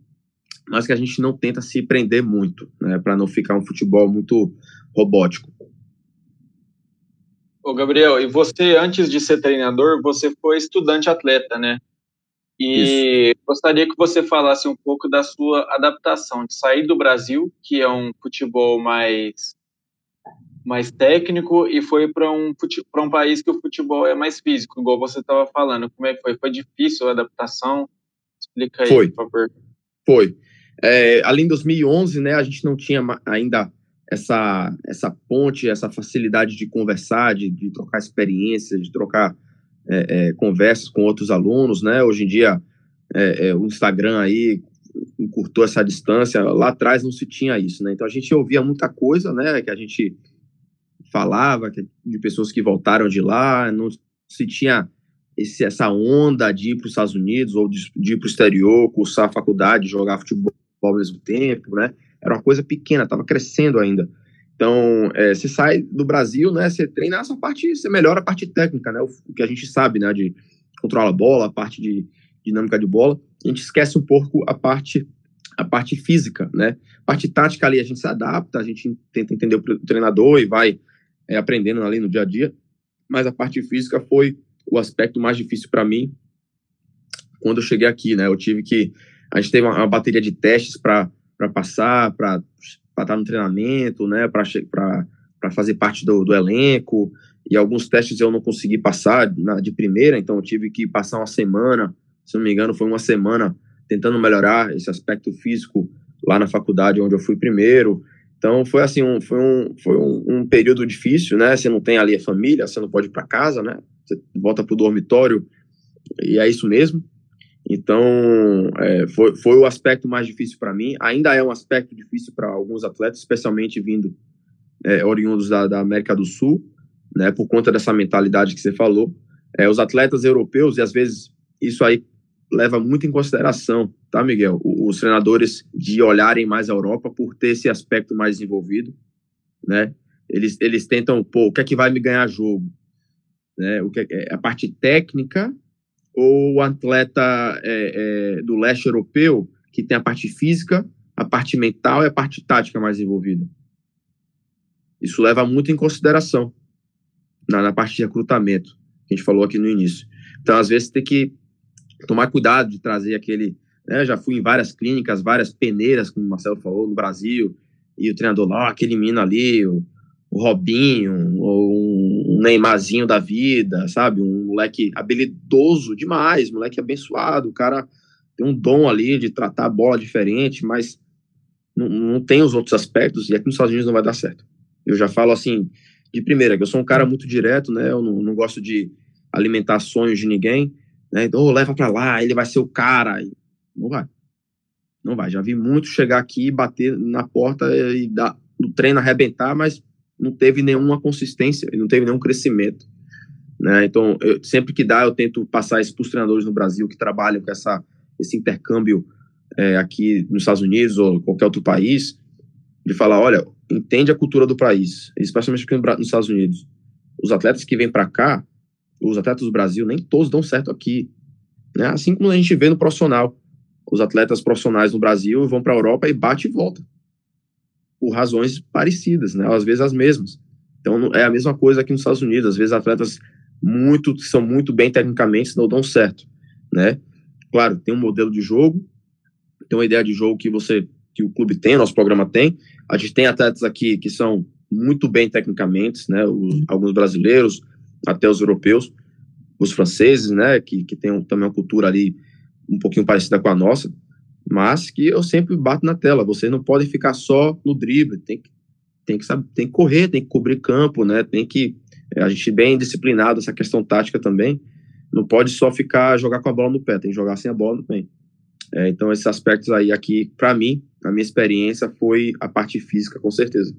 mas que a gente não tenta se prender muito, né, para não ficar um futebol muito robótico. Ô Gabriel, e você, antes de ser treinador, você foi estudante atleta, né? E Isso. gostaria que você falasse um pouco da sua adaptação de sair do Brasil, que é um futebol mais mais técnico, e foi para um para um país que o futebol é mais físico, igual você estava falando. Como é que foi? Foi difícil a adaptação? Explica aí, foi. por favor. Foi. É, ali em 2011, né, a gente não tinha ainda essa, essa ponte, essa facilidade de conversar, de, de trocar experiências, de trocar é, é, conversas com outros alunos, né? Hoje em dia, é, é, o Instagram aí encurtou essa distância. Lá atrás não se tinha isso, né? Então a gente ouvia muita coisa, né? Que a gente falava de pessoas que voltaram de lá, não se tinha esse, essa onda de ir para os Estados Unidos ou de, de ir para o exterior, cursar a faculdade, jogar futebol ao mesmo tempo, né? Era uma coisa pequena, estava crescendo ainda. Então, é, você sai do Brasil, né? Você treina essa parte, você melhora a parte técnica, né? O, o, que a gente sabe, né? De controlar a bola, a parte de dinâmica de bola. A gente esquece um pouco a parte a parte física, né? A parte tática ali a gente se adapta, a gente tenta entender o treinador e vai é, aprendendo ali no dia a dia. Mas a parte física foi o aspecto mais difícil para mim quando eu cheguei aqui, né? Eu tive que a gente teve uma, uma bateria de testes para para passar, para estar no treinamento, né, para fazer parte do, do, elenco. E alguns testes eu não consegui passar na, de primeira, então eu tive que passar uma semana, se não me engano, foi uma semana tentando melhorar esse aspecto físico lá na faculdade onde eu fui primeiro. Então foi assim, um, foi, um, foi um, um, período difícil, né? Você não tem ali a família, você não pode ir para casa, né? Você volta para o dormitório e é isso mesmo. Então, é, foi, foi o aspecto mais difícil para mim. Ainda é um aspecto difícil para alguns atletas, especialmente vindo é, oriundos da, da, América do Sul, né, por conta dessa mentalidade que você falou. É, os atletas europeus, e às vezes isso aí leva muito em consideração, tá, Miguel? Os treinadores de olharem mais a Europa por ter esse aspecto mais desenvolvido, né? Eles, eles tentam, pô, o que é que vai me ganhar jogo? Né? O que é, é a parte técnica ou o atleta é, é, do leste europeu, que tem a parte física, a parte mental e a parte tática mais envolvida. Isso leva muito em consideração na, na parte de recrutamento, que a gente falou aqui no início. Então, às vezes, tem que tomar cuidado de trazer aquele. Né, já fui em várias clínicas, várias peneiras, como o Marcelo falou, no Brasil, e o treinador lá, aquele menino ali, o, o Robinho, ou um Neymarzinho da vida, sabe? Um moleque habilidoso demais, moleque abençoado, o cara tem um dom ali de tratar a bola diferente, mas não, não tem os outros aspectos, e aqui nos Estados Unidos não vai dar certo. Eu já falo assim, de primeira, que eu sou um cara muito direto, né? Eu não, não gosto de alimentar sonhos de ninguém, né? Então, oh, leva para lá, ele vai ser o cara. Não vai. Não vai. Já vi muito chegar aqui, bater na porta e dar no treino arrebentar, mas não teve nenhuma consistência, não teve nenhum crescimento. Né? Então, eu, sempre que dá, eu tento passar isso para os treinadores no Brasil que trabalham com essa, esse intercâmbio é, aqui nos Estados Unidos ou qualquer outro país, de falar, olha, entende a cultura do país, especialmente aqui nos Estados Unidos. Os atletas que vêm para cá, os atletas do Brasil, nem todos dão certo aqui. Né? Assim como a gente vê no profissional. Os atletas profissionais no Brasil vão para a Europa e bate e volta por razões parecidas, né? Às vezes as mesmas. Então é a mesma coisa aqui nos Estados Unidos. Às vezes atletas muito são muito bem tecnicamente não dão certo, né? Claro, tem um modelo de jogo, tem uma ideia de jogo que você que o clube tem, nosso programa tem. A gente tem atletas aqui que são muito bem tecnicamente, né? Os, alguns brasileiros, até os europeus, os franceses, né, que, que tem um, também uma cultura ali um pouquinho parecida com a nossa, mas que eu sempre bato na tela, você não pode ficar só no drible, tem que, tem que, saber, tem que correr, tem que cobrir campo, né, tem que, a gente bem disciplinado essa questão tática também, não pode só ficar, jogar com a bola no pé, tem que jogar sem a bola no pé. É, então, esses aspectos aí aqui, para mim, na minha experiência, foi a parte física, com certeza.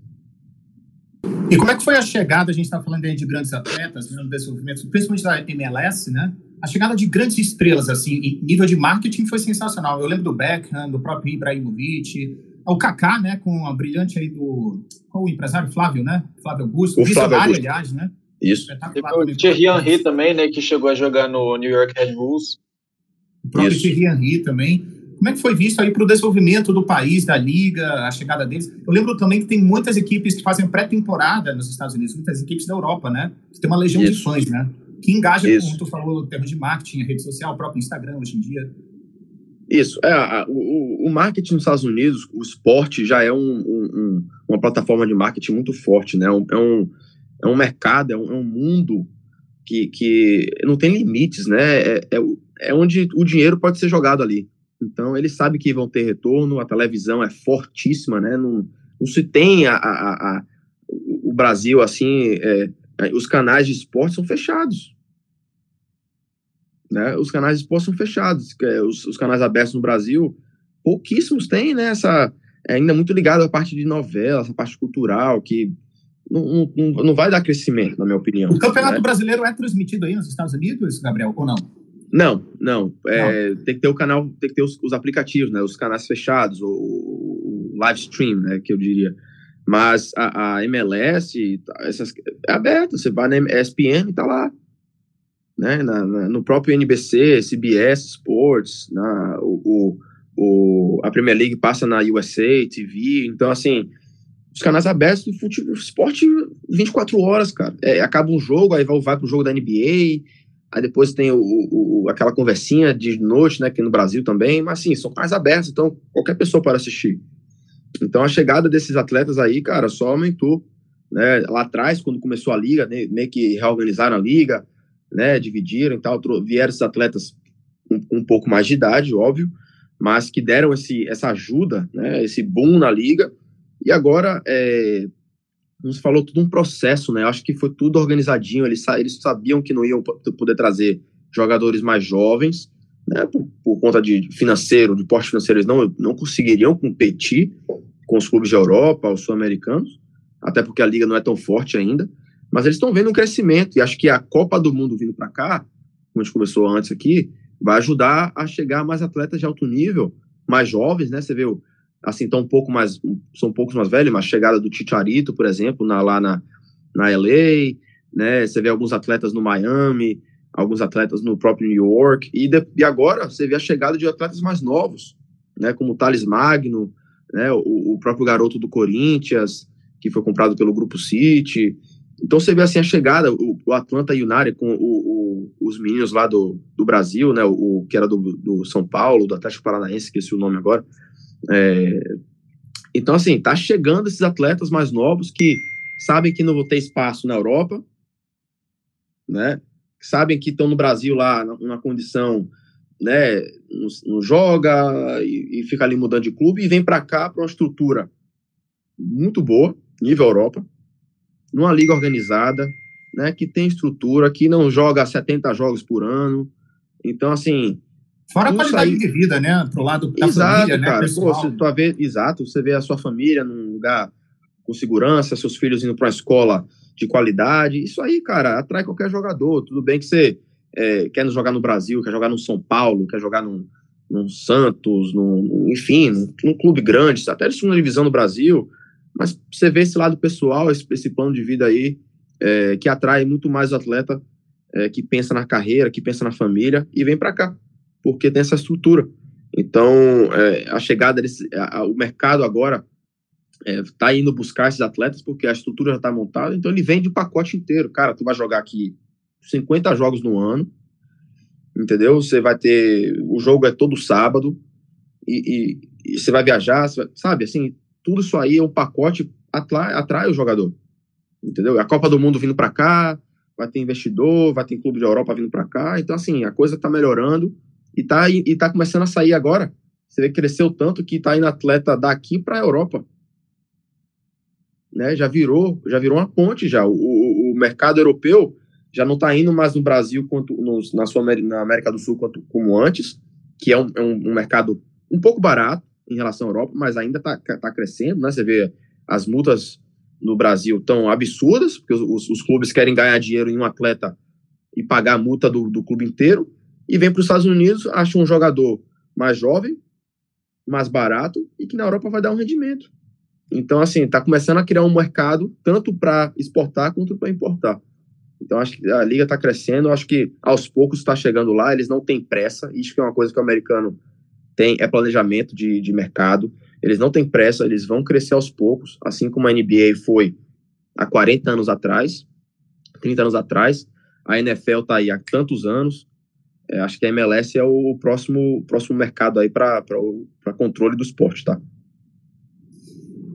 E como é que foi a chegada, a gente está falando aí de grandes atletas, né, no desenvolvimento, principalmente da MLS, né? A chegada de grandes estrelas, assim, em nível de marketing foi sensacional. Eu lembro do Beckham, do próprio Ibrahimovic, o Kaká, né, com a brilhante aí do... Qual o empresário? Flávio, né? Flávio Augusto. O Flávio Augusto. aliás, né? Isso. O Thierry Henry também, né, que chegou a jogar no New York Red Bulls. O próprio Isso. Thierry Henry também. Como é que foi visto aí para o desenvolvimento do país, da liga, a chegada deles? Eu lembro também que tem muitas equipes que fazem pré-temporada nos Estados Unidos, muitas equipes da Europa, né? Você tem uma legião Isso. de fãs, né? Que engaja, Isso. como tu falou, em termos de marketing, a rede social, o próprio Instagram hoje em dia. Isso, é, o, o, marketing nos Estados Unidos, o esporte já é um, um, uma plataforma de marketing muito forte, né? É um, é um mercado, é um, é um mundo que, que não tem limites, né? É, é, é onde o dinheiro pode ser jogado ali. Então, eles sabem que vão ter retorno, a televisão é fortíssima, né? Não, não se tem a, a, a o Brasil, assim, é, é, os canais de esporte são fechados. Né? Os canais de esporte são fechados. É, os, os canais abertos no Brasil, pouquíssimos têm, né? Essa, é ainda muito ligado à parte de novela, essa parte cultural, que não, não, não vai dar crescimento, na minha opinião. O Campeonato né? Brasileiro é transmitido aí nos Estados Unidos, Gabriel, ou não? Não, não. É, tem que ter o canal, tem que ter os, os aplicativos, né? Os canais fechados, o, o, live stream, né? Que eu diria. Mas a, a MLS, essas, é aberta. Você vai na ESPN e tá lá. Né? Na, na, no próprio NBC, CBS Sports, na, o, o, a Premier League passa na USA TV. Então, assim, os canais abertos do futebol, esporte 24 horas, cara. É, acaba um jogo, aí vai, vai pro jogo da NBA Aí depois tem o, o, aquela conversinha de noite, né, aqui no Brasil também, mas sim, são mais abertos, então qualquer pessoa pode assistir. Então a chegada desses atletas aí, cara, só aumentou. Né? Lá atrás, quando começou a liga, né, meio que reorganizaram a liga, né, dividiram e tal, vieram esses atletas com, um, um pouco mais de idade, óbvio, mas que deram esse, essa ajuda, né, esse boom na liga, e agora é, você falou tudo um processo, né? Eu acho que foi tudo organizadinho. Eles, eles sabiam que não iam poder trazer jogadores mais jovens, né? Por, por, conta de financeiro, de porte financeiro, eles não, não conseguiriam competir com os clubes de Europa, os sul-americanos, até porque a liga não é tão forte ainda. Mas eles estão vendo um crescimento e acho que a Copa do Mundo vindo para cá, como a gente conversou antes aqui, vai ajudar a chegar mais atletas de alto nível, mais jovens, né? Você vê o assim, tão um pouco mais, são um poucos mais velhos, mas chegada do Chicharito, por exemplo, na, lá na, na LA, né, você vê alguns atletas no Miami, alguns atletas no próprio New York, e, de, e agora você vê a chegada de atletas mais novos, né, como o Thales Magno, né, o, o próprio garoto do Corinthians, que foi comprado pelo Grupo City, então você vê assim a chegada, o, o Atlanta United com o, o, os meninos lá do, do Brasil, né, o, que era do, do São Paulo, do Atlético Paranaense, esqueci o nome agora, é, então, assim, tá chegando esses atletas mais novos que sabem que não vão ter espaço na Europa, né? Sabem que estão no Brasil lá na, condição, né? Não, não joga e, e, fica ali mudando de clube e vem para cá para uma estrutura muito boa, nível Europa, numa liga organizada, né? Que tem estrutura, que não joga 70 jogos por ano. Então, assim, Fora a qualidade de vida, né? Pro lado da exato, família, né? Cara. Pô, você, tu vê, exato, você vê a sua família num lugar com segurança, seus filhos indo para uma escola de qualidade. Isso aí, cara, atrai qualquer jogador. Tudo bem que você é, quer jogar no Brasil, quer jogar no São Paulo, quer jogar num, num Santos, num, enfim, num, num, clube grande, até de segunda divisão no Brasil. Mas você vê esse lado pessoal, esse, esse plano de vida aí, é, que atrai muito mais o atleta é, que pensa na carreira, que pensa na família e vem para cá porque tem essa estrutura. Então, é, a chegada desse, a, o mercado agora está é, indo buscar esses atletas porque a estrutura já está montada, então ele vende o pacote inteiro. Cara, tu vai jogar aqui 50 jogos no ano, entendeu? Você vai ter. O jogo é todo sábado, e, e, e você vai viajar, você vai, sabe? Assim, tudo isso aí é um pacote atrai, atrai o jogador, entendeu? A Copa do Mundo vindo para cá, vai ter investidor, vai ter clube de Europa vindo para cá. Então, assim, a coisa está melhorando e está e tá começando a sair agora. Você vê que cresceu tanto que está indo atleta daqui para a Europa. Né? Já virou, já virou uma ponte já. O, o, o mercado europeu já não está indo mais no Brasil quanto na, sua, na América do Sul quanto como antes, que é um, é um, mercado um pouco barato em relação à Europa, mas ainda está tá crescendo, né? Você vê as multas no Brasil tão absurdas, porque os, os, clubes querem ganhar dinheiro em um atleta e pagar a multa do, do clube inteiro, e vem para os Estados Unidos, acha um jogador mais jovem, mais barato, e que na Europa vai dar um rendimento. Então, assim, está começando a criar um mercado tanto para exportar quanto para importar. Então, acho que a liga está crescendo, acho que aos poucos está chegando lá, eles não têm pressa, isso que é uma coisa que o americano tem, é planejamento de, de mercado, eles não têm pressa, eles vão crescer aos poucos, assim como a NBA foi há 40 anos atrás, 30 anos atrás. A NFL está aí há tantos anos. É, acho que a MLS é o próximo, próximo mercado aí para controle do esporte, tá?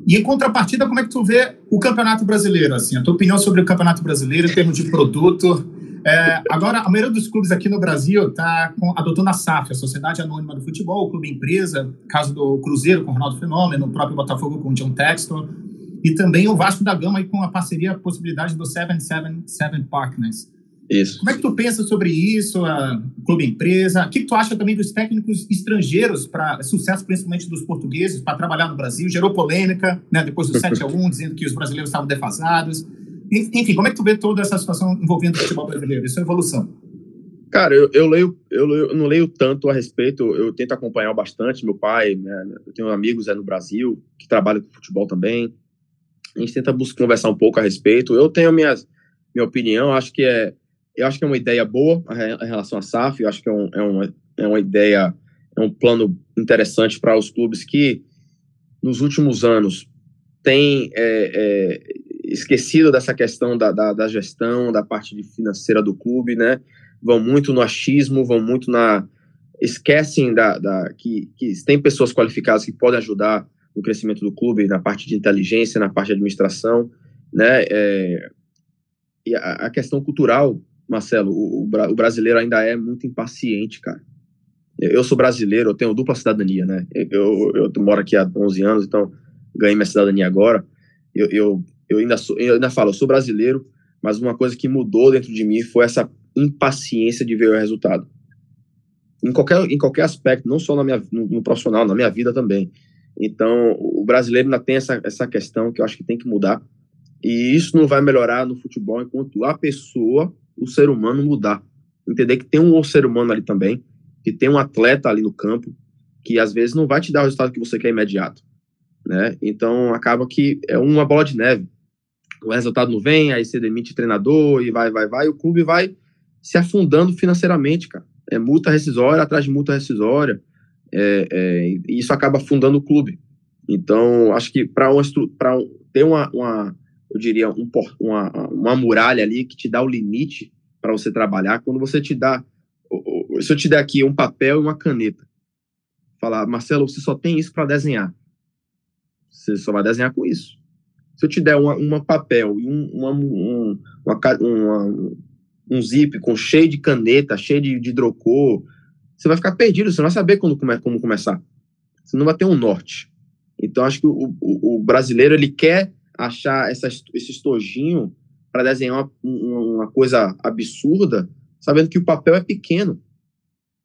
E em contrapartida, como é que tu vê o Campeonato Brasileiro? Assim, a tua opinião sobre o Campeonato Brasileiro em termos de produto? É, agora, a maioria dos clubes aqui no Brasil está adotando a SAF, a Sociedade Anônima do Futebol, o Clube Empresa, caso do Cruzeiro com o Ronaldo Fenômeno, o próprio Botafogo com o John Textor, e também o Vasco da Gama aí com a parceria, a possibilidade do 777 Partners. Isso. Como é que tu pensa sobre isso, a Clube Empresa? O que, tu acha também dos técnicos estrangeiros para sucesso, principalmente dos portugueses, para trabalhar no Brasil? Gerou polêmica, né, depois do 7 a 1 <laughs> dizendo que os brasileiros estavam defasados. Enfim, como é que tu vê toda essa situação envolvendo o futebol brasileiro? Isso é evolução. Cara, eu, eu leio, eu, leio, eu, não leio tanto a respeito, eu tento acompanhar bastante. Meu pai, né, eu tenho amigos é, no Brasil que trabalham com futebol também. A gente tenta buscar conversar um pouco a respeito. Eu tenho a minha, minha opinião, acho que é, eu acho que é uma ideia boa em relação à SAF. Eu acho que é, um, é, uma, é uma ideia, é um plano interessante para os clubes que nos últimos anos têm é, é, esquecido dessa questão da, da, da, gestão, da parte financeira do clube, né? Vão muito no achismo, vão muito na. Esquecem da, da que, que tem pessoas qualificadas que podem ajudar no crescimento do clube, na parte de inteligência, na parte de administração, né? É, e a, a, questão cultural, Marcelo, o, o, brasileiro ainda é muito impaciente, cara. Eu sou brasileiro, eu tenho dupla cidadania, né? Eu, eu, eu moro aqui há 11 anos, então ganhei minha cidadania agora. Eu, eu eu ainda, sou, eu ainda falo, eu sou brasileiro, mas uma coisa que mudou dentro de mim foi essa impaciência de ver o resultado. Em qualquer, em qualquer aspecto, não só na minha, no, no profissional, na minha vida também. Então, o brasileiro ainda tem essa, essa questão que eu acho que tem que mudar. E isso não vai melhorar no futebol enquanto a pessoa, o ser humano, mudar. Entender que tem um ser humano ali também, que tem um atleta ali no campo, que às vezes não vai te dar o resultado que você quer imediato. Né? Então, acaba que é uma bola de neve o resultado não vem, aí você demite treinador e vai, vai, vai, e o clube vai se afundando financeiramente, cara. É multa rescisória atrás de multa rescisória, é, é, e isso acaba afundando o clube. Então, acho que para ter uma, uma, eu diria, um, uma, uma muralha ali que te dá o limite para você trabalhar, quando você te dá, se eu te der aqui um papel e uma caneta, falar, Marcelo, você só tem isso para desenhar. Você só vai desenhar com isso. Se eu te der uma, uma papel e um, uma, um, uma, uma, um zip com cheio de caneta, cheio de, de hidrocor, você vai ficar perdido, você não vai saber quando, como, como começar. Você não vai ter um norte. Então, acho que o, o, o brasileiro ele quer achar essa, esse estojinho para desenhar uma, uma, coisa absurda, sabendo que o papel é pequeno.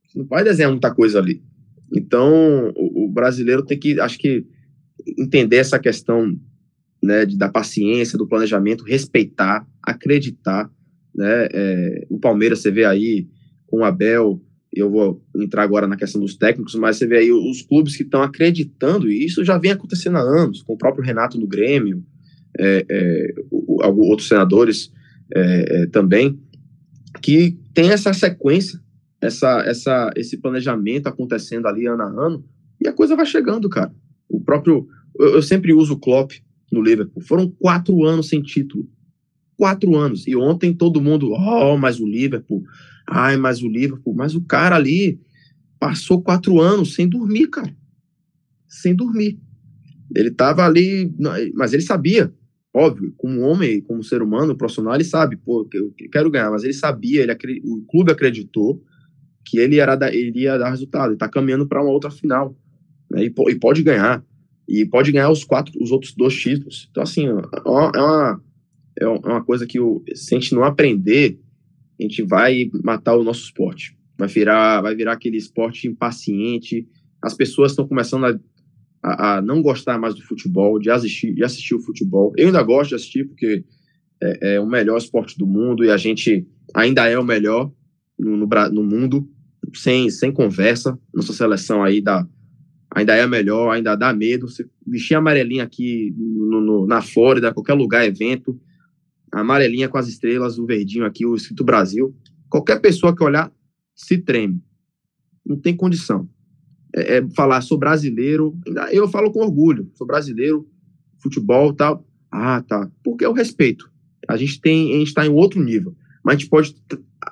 Você não vai desenhar muita coisa ali. Então, o, o brasileiro tem que, acho que, entender essa questão né, de, da paciência, do planejamento, respeitar, acreditar, né, é, o Palmeiras você vê aí com o Abel, eu vou entrar agora na questão dos técnicos, mas você vê aí os clubes que estão acreditando, e isso já vem acontecendo há anos, com o próprio Renato no Grêmio, é, é, outros senadores é, é, também, que tem essa sequência, essa, essa, esse planejamento acontecendo ali ano a ano, e a coisa vai chegando, cara. O próprio, eu, eu sempre uso o Klopp no Liverpool. Foram quatro anos sem título. Quatro anos. E ontem todo mundo, oh, mas o Liverpool, ai, mas o Liverpool, mas o cara ali passou quatro anos sem dormir, cara. Sem dormir. Ele tava ali, mas ele sabia óbvio, como homem, como ser humano, profissional, ele sabe, pô, eu quero ganhar, mas ele sabia, ele, o clube acreditou que ele, era da, ele ia dar resultado, ele está caminhando para uma outra final, né, e, e, pode ganhar, e pode ganhar os quatro, os outros dois títulos. Então, assim, é uma, é uma coisa que se a gente não aprender, a gente vai matar o nosso esporte. Vai virar, vai virar aquele esporte impaciente. As pessoas estão começando a, a, a, não gostar mais do futebol, de assistir, de assistir o futebol. Eu ainda gosto de assistir porque é, é o melhor esporte do mundo e a gente ainda é o melhor no, no, no mundo, sem, sem conversa. Nossa seleção aí dá, ainda é a melhor, ainda dá medo. Você vestir amarelinha aqui no, no, na Flórida, qualquer lugar, evento, a amarelinha com as estrelas, o verdinho aqui, o escrito Brasil. Qualquer pessoa que olhar se treme. Não tem condição. É, é falar, sou brasileiro, eu falo com orgulho, sou brasileiro, futebol tal. Ah, tá. Porque eu respeito. A gente tem, a gente está em outro nível. Mas a gente pode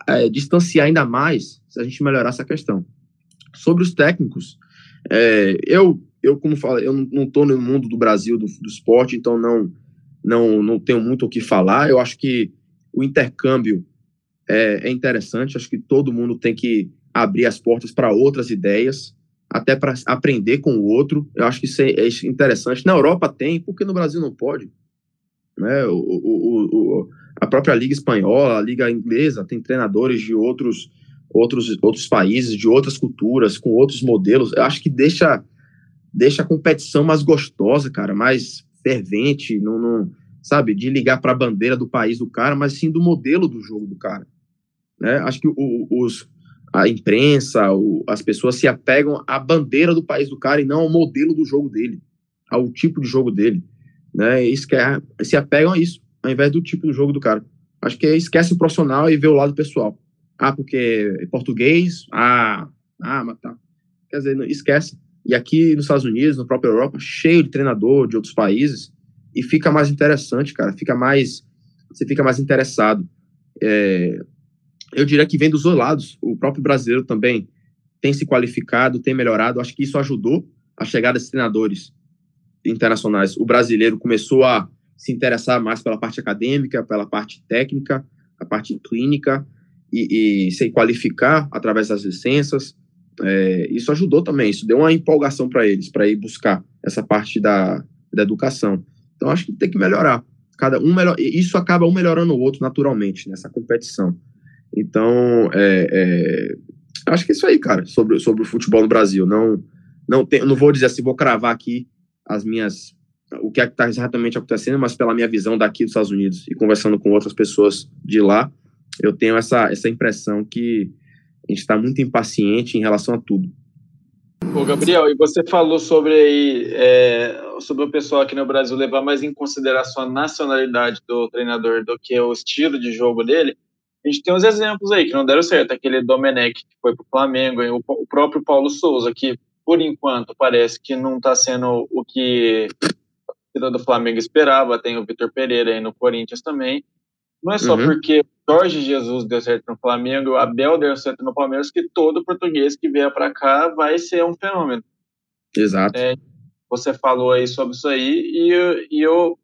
é, distanciar ainda mais se a gente melhorar essa questão. Sobre os técnicos, é, eu, eu, como falo, eu não estou no mundo do Brasil, do, do esporte, então não não, não tenho muito o que falar. Eu acho que o intercâmbio é, é interessante, acho que todo mundo tem que abrir as portas para outras ideias, até para aprender com o outro. Eu acho que isso é, é interessante. Na Europa tem, porque no Brasil não pode. Né? O, o, o, a própria Liga Espanhola, a Liga Inglesa, tem treinadores de outros, outros, outros países, de outras culturas, com outros modelos. Eu acho que deixa, deixa a competição mais gostosa, cara, mais fervente, não, não sabe, de ligar para a bandeira do país do cara, mas sim do modelo do jogo do cara. Né? Acho que os, a imprensa, o, as pessoas se apegam à bandeira do país do cara e não ao modelo do jogo dele, ao tipo de jogo dele. Né? Isso é, se apegam a isso, ao invés do tipo do jogo do cara. Acho que esquece o profissional e vê o lado pessoal. Ah, porque é português? Ah, ah, mas tá. Quer dizer, esquece. E aqui nos Estados Unidos, na própria Europa, cheio de treinador de outros países, e fica mais interessante, cara, fica mais, você fica mais interessado. É, eu diria que vem dos dois lados, o próprio brasileiro também tem se qualificado, tem melhorado, acho que isso ajudou a chegada desses treinadores internacionais. O brasileiro começou a se interessar mais pela parte acadêmica, pela parte técnica, a parte clínica, e, e se qualificar através das licenças, é, isso ajudou também, isso deu uma empolgação para eles, para ir buscar essa parte da, da educação. Então, acho que tem que melhorar. Cada um melhor, isso acaba um melhorando o outro naturalmente nessa competição. Então, é, é, acho que é isso aí, cara, sobre, sobre o futebol no Brasil. Não, não, tem, não vou dizer assim, vou cravar aqui as minhas o que é está exatamente acontecendo, mas pela minha visão daqui dos Estados Unidos e conversando com outras pessoas de lá, eu tenho essa, essa impressão que a gente está muito impaciente em relação a tudo. Ô Gabriel, e você falou sobre é, sobre o pessoal aqui no Brasil levar mais em consideração a nacionalidade do treinador do que o estilo de jogo dele. A gente tem uns exemplos aí que não deram certo. Aquele Domenech que foi para o Flamengo, o, próprio Paulo Souza, que por enquanto parece que não está sendo o que a do Flamengo esperava. Tem o Vitor Pereira aí no Corinthians também. Não é só uhum. porque Jorge Jesus deu certo no Flamengo, Abel deu certo no Palmeiras, que todo português que vier para cá vai ser um fenômeno. Exato. É, você falou aí sobre isso aí e, e eu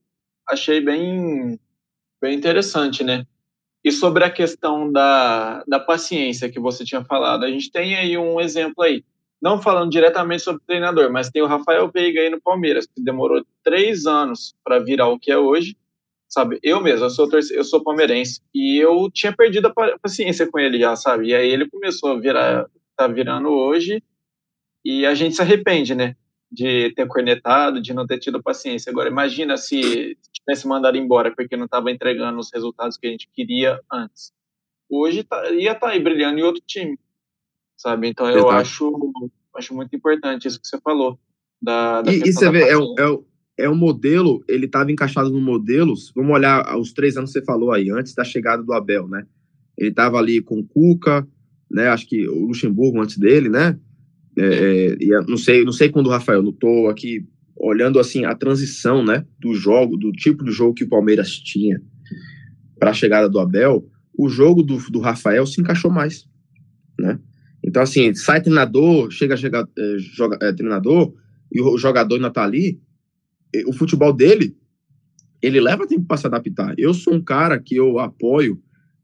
achei bem, bem interessante, né? E sobre a questão da, da paciência que você tinha falado, a gente tem aí um exemplo aí. Não falando diretamente sobre treinador, mas tem o Rafael Veiga aí no Palmeiras, que demorou três anos para virar o que é hoje sabe? Eu mesmo, eu sou, eu sou palmeirense e eu tinha perdido a paciência com ele já, sabe? E aí ele começou a virar, tá virando hoje e a gente se arrepende, né? De ter cornetado, de não ter tido paciência. Agora, imagina se tivesse mandado embora porque não estava entregando os resultados que a gente queria antes. Hoje tá, ia estar tá aí brilhando em outro time, sabe? Então eu acho, acho muito importante isso que você falou. Da, da e, e você vê, é, é, é um modelo, ele estava encaixado no modelos. Vamos olhar os três anos que você falou aí, antes da chegada do Abel, né? Ele estava ali com o Cuca, né? Acho que o Luxemburgo antes dele, né? É, é, não sei, não sei quando o Rafael, não estou aqui olhando assim a transição, né? Do jogo, do tipo de jogo que o Palmeiras tinha para a chegada do Abel, o jogo do, do Rafael se encaixou mais, né? Então assim, sai treinador, chega, chega é, joga, é, treinador e o jogador ainda tá ali, o futebol dele ele leva tempo para se adaptar. Eu sou um cara que eu apoio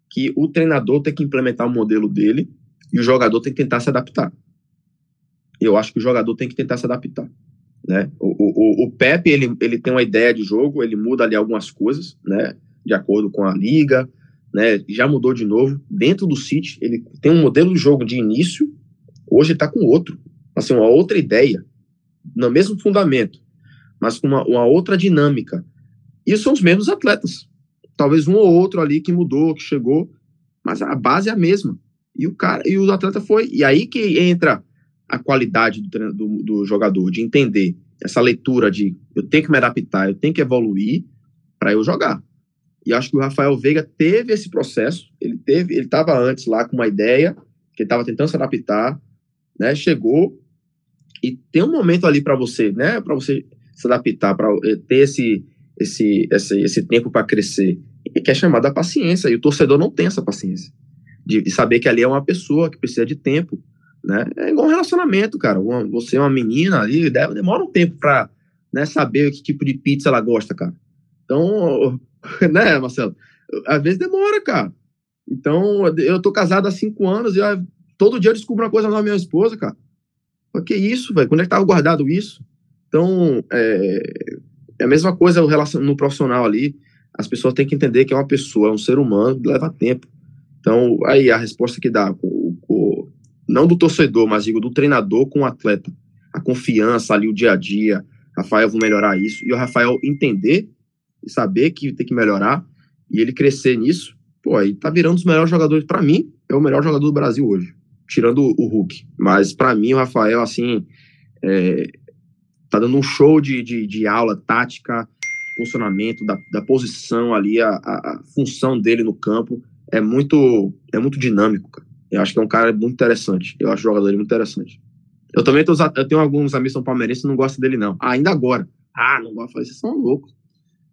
que o treinador tem que implementar o modelo dele e o jogador tem que tentar se adaptar. Eu acho que o jogador tem que tentar se adaptar. Né? O, o, o Pepe, ele, ele tem uma ideia de jogo, ele muda ali algumas coisas, né? De acordo com a liga, né? Já mudou de novo. Dentro do City, ele tem um modelo de jogo de início, hoje ele tá com outro. Assim, uma outra ideia, no mesmo fundamento, mas com uma, uma outra dinâmica. E são os mesmos atletas. Talvez um ou outro ali que mudou, que chegou, mas a base é a mesma. E o cara, e o atleta foi. E aí que entra a qualidade do, do, do jogador, de entender essa leitura de eu tenho que me adaptar, eu tenho que evoluir para eu jogar. E acho que o Rafael Veiga teve esse processo, ele teve, ele estava antes lá com uma ideia, que ele estava tentando se adaptar, né? Chegou e tem um momento ali para você, né? Para você se adaptar, para eh, ter esse, esse, esse, esse tempo para crescer, que é chamado a paciência. E o torcedor não tem essa paciência de saber que ali é uma pessoa que precisa de tempo né? É igual um relacionamento, cara. Uma, você é uma menina ali, demora um tempo pra né, saber que tipo de pizza ela gosta, cara. Então, <laughs> né, Marcelo? Às vezes demora, cara. Então, eu tô casado há cinco anos e eu, todo dia eu descubro uma coisa nova minha esposa, cara. O que isso, velho? Quando é que tava guardado isso? Então, é, é a mesma coisa no profissional ali. As pessoas têm que entender que é uma pessoa, é um ser humano, leva tempo. Então, aí a resposta que dá, não do torcedor, mas digo do treinador com o atleta. A confiança ali, o dia a dia. Rafael, vou melhorar isso. E o Rafael entender e saber que tem que melhorar e ele crescer nisso, pô, aí tá virando um dos melhores jogadores. para mim, é o melhor jogador do Brasil hoje, tirando o, Hulk. Mas para mim, o Rafael, assim, é, tá dando um show de, de, de aula tática, funcionamento, da, da posição ali, a, a, a função dele no campo. É muito, é muito dinâmico, cara. Eu acho que é um cara muito interessante. Eu acho o jogador muito interessante. Eu também tô, eu tenho alguns amigos são palmeirenses que não gostam dele, não. Ah, ainda agora. Ah, não gosto. Vocês são loucos.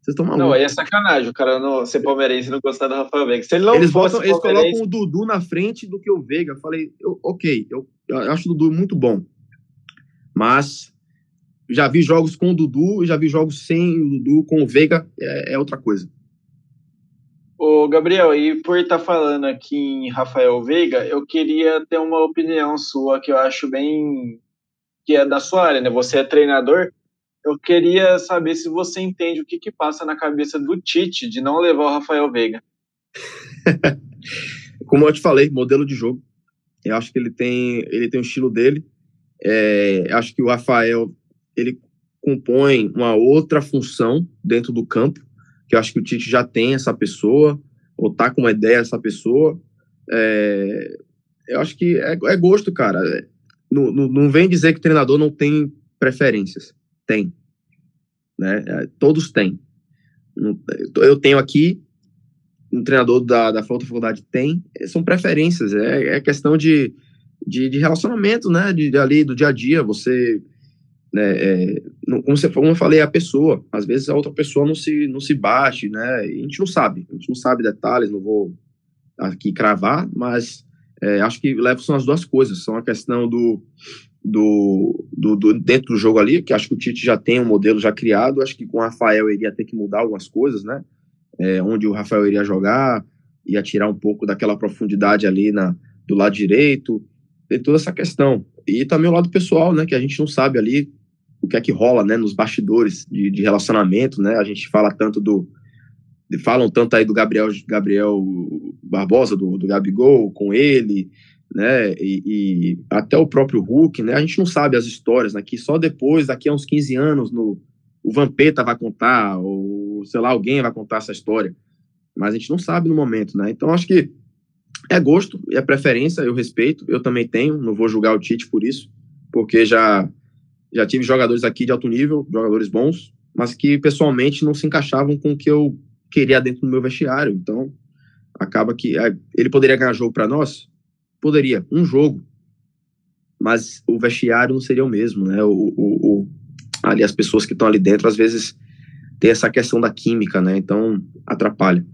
Vocês estão malucos. Não, aí é sacanagem o cara não ser palmeirense e não gostar do Rafael Veiga. Se ele não eles, botam, eles colocam o Dudu na frente do que o Veiga. Eu falei, eu, ok, eu, eu acho o Dudu muito bom. Mas já vi jogos com o Dudu e já vi jogos sem o Dudu, com o Veiga, é, é outra coisa. Ô, Gabriel, e por estar tá falando aqui em Rafael Veiga, eu queria ter uma opinião sua que eu acho bem que é da sua área, né? Você é treinador. Eu queria saber se você entende o que, que passa na cabeça do Tite de não levar o Rafael Veiga. <laughs> Como eu te falei, modelo de jogo. Eu acho que ele tem, ele tem o estilo dele. É, acho que o Rafael ele compõe uma outra função dentro do campo que eu acho que o Tite já tem essa pessoa, ou tá com uma ideia dessa pessoa. É, eu acho que é, é gosto, cara. Não, não, não, vem dizer que o treinador não tem preferências. Tem. Né? É, todos têm. Eu tenho aqui, um treinador da, da outra faculdade tem, são preferências, é, é questão de, de, de relacionamento, né? De, de, ali, do dia a dia, você né, é, como, você, como eu falei, a pessoa, às vezes a outra pessoa não se, não se bate, né, a gente não sabe, a gente não sabe detalhes, não vou aqui cravar, mas é, acho que levam são as duas coisas, são a questão do, do, do, do, dentro do jogo ali, que acho que o Tite já tem um modelo já criado, acho que com o Rafael iria ter que mudar algumas coisas, né, é, onde o Rafael iria jogar, ia tirar um pouco daquela profundidade ali na, do lado direito, tem toda essa questão. E também o lado pessoal, né, que a gente não sabe ali o que é que rola, né, nos bastidores de, de relacionamento, né? A gente fala tanto do falam tanto aí do Gabriel Gabriel Barbosa do, do Gabigol com ele, né? E, e, até o próprio Hulk, né? A gente não sabe as histórias, né? Que só depois, daqui a uns 15 anos, no o Vampeta vai contar ou sei lá alguém vai contar essa história, mas a gente não sabe no momento, né? Então acho que é gosto, é preferência, eu respeito, eu também tenho, não vou julgar o Tite por isso, porque já já tive jogadores aqui de alto nível, jogadores bons, mas que pessoalmente não se encaixavam com o que eu queria dentro do meu vestiário. Então, acaba que é, ele poderia ganhar jogo para nós? Poderia, um jogo. Mas o vestiário não seria o mesmo, né? O, o, o ali as pessoas que estão ali dentro às vezes tem essa questão da química, né? Então atrapalha.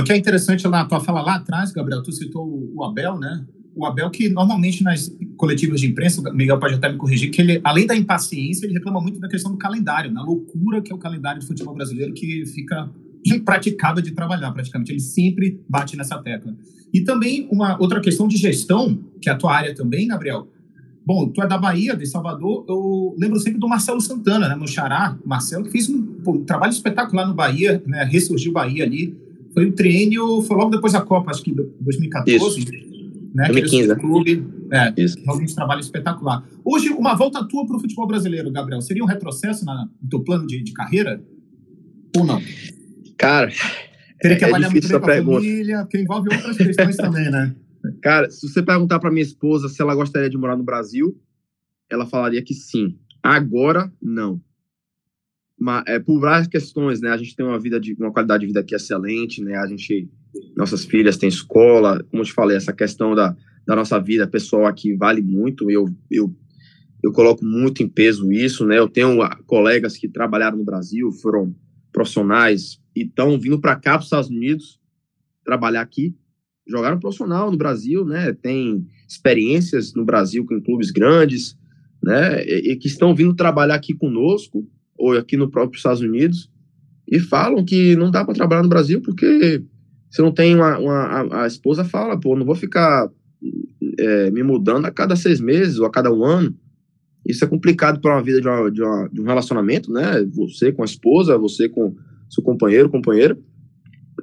O que é interessante na tua fala lá atrás, Gabriel, tu citou o Abel, né? o Abel, que normalmente nas coletivas de imprensa, o Miguel pode até me corrigir, que ele, além da impaciência, ele reclama muito da questão do calendário, na loucura que é o calendário de futebol brasileiro, que fica impraticável de trabalhar, praticamente. Ele sempre bate nessa tecla. E também uma outra questão de gestão, que é a tua área também, Gabriel. Bom, tu é da Bahia, de Salvador, eu lembro sempre do Marcelo Santana, né, meu xará, Marcelo, que fez um, um trabalho espetacular no Bahia, né, ressurgiu o Bahia ali. Foi um treino, foi logo depois da Copa, acho que 2014. Isso. Né, 2015. Que clube, é, Isso. realmente um trabalho espetacular. Hoje, uma volta tua para o futebol brasileiro, Gabriel, seria um retrocesso na, no teu plano de, de carreira? Ou não? Cara, Teria que é avaliar muito bem com a família, porque envolve outras questões também, né? <laughs> Cara, se você perguntar para minha esposa se ela gostaria de morar no Brasil, ela falaria que sim. Agora, não. Mas, é, por várias questões, né? A gente tem uma vida de uma qualidade de vida aqui excelente, né? A gente, nossas filhas têm escola, como eu te falei, essa questão da, da nossa vida pessoal aqui vale muito. Eu, eu, eu coloco muito em peso isso, né? Eu tenho ah, colegas que trabalharam no Brasil, foram profissionais e estão vindo para cá, para os Estados Unidos, trabalhar aqui. Jogaram profissional no Brasil, né? Tem experiências no Brasil com clubes grandes, né? E, e que estão vindo trabalhar aqui conosco, ou aqui no próprio Estados Unidos, e falam que não dá para trabalhar no Brasil porque você não tem uma, uma a, a, esposa fala, pô, não vou ficar é, me mudando a cada seis meses ou a cada um ano. Isso é complicado para uma vida de, uma, de, uma, de, um relacionamento, né? Você com a esposa, você com seu companheiro, companheira,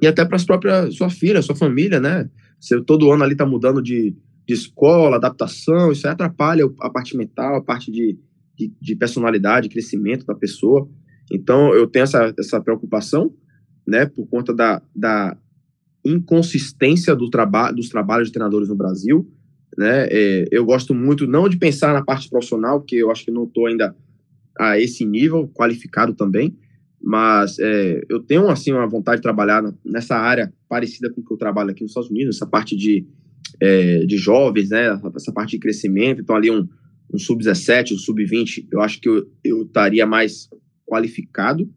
e até para as próprias sua filha, sua família, né? Você todo ano ali tá mudando de, de escola, adaptação, isso aí atrapalha a parte mental, a parte de, de, de personalidade, crescimento da pessoa. Então eu tenho essa, essa preocupação, né? Por conta da, da inconsistência do traba dos trabalhos de treinadores no Brasil né? É, eu gosto muito não de pensar na parte profissional, porque eu acho que não estou ainda a esse nível qualificado também, mas é, eu tenho assim uma vontade de trabalhar nessa área parecida com o que eu trabalho aqui nos Estados Unidos, essa parte de, é, de jovens, né? Essa parte de crescimento. Então ali um, um sub-17, um sub-20, eu acho que eu, eu estaria mais qualificado.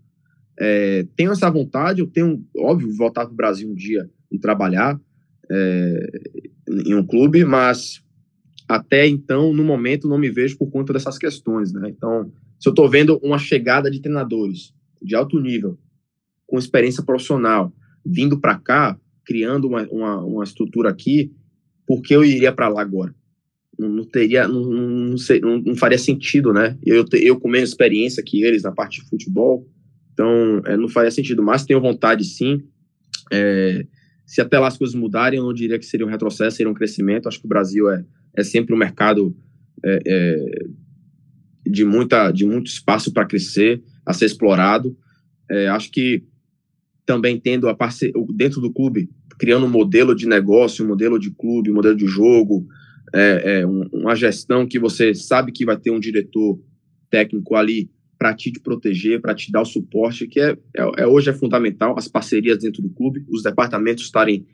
É, tenho essa vontade, eu tenho, óbvio, voltar para o Brasil um dia e trabalhar é, em um clube, mas até então, no momento, não me vejo por conta dessas questões, né? Então, se eu estou vendo uma chegada de treinadores de alto nível, com experiência profissional, vindo para cá, criando uma, uma, uma, estrutura aqui, por que eu iria para lá agora? Não, teria, não, não, sei, não, não, faria sentido, né? Eu, eu com menos experiência que eles na parte de futebol, então é, não faria sentido. Mas tenho vontade, sim. É, se até lá as coisas mudarem, eu não diria que seria um retrocesso, seria um crescimento. Acho que o Brasil é, é sempre um mercado é, é, de, muita, de muito espaço para crescer, a ser explorado. É, acho que também tendo a parce... dentro do clube, criando um modelo de negócio, um modelo de clube, um modelo de jogo, é, é, uma gestão que você sabe que vai ter um diretor técnico ali para te, te proteger, para te dar o suporte, que é, é, é, hoje é fundamental, as parcerias dentro do clube, os departamentos estarem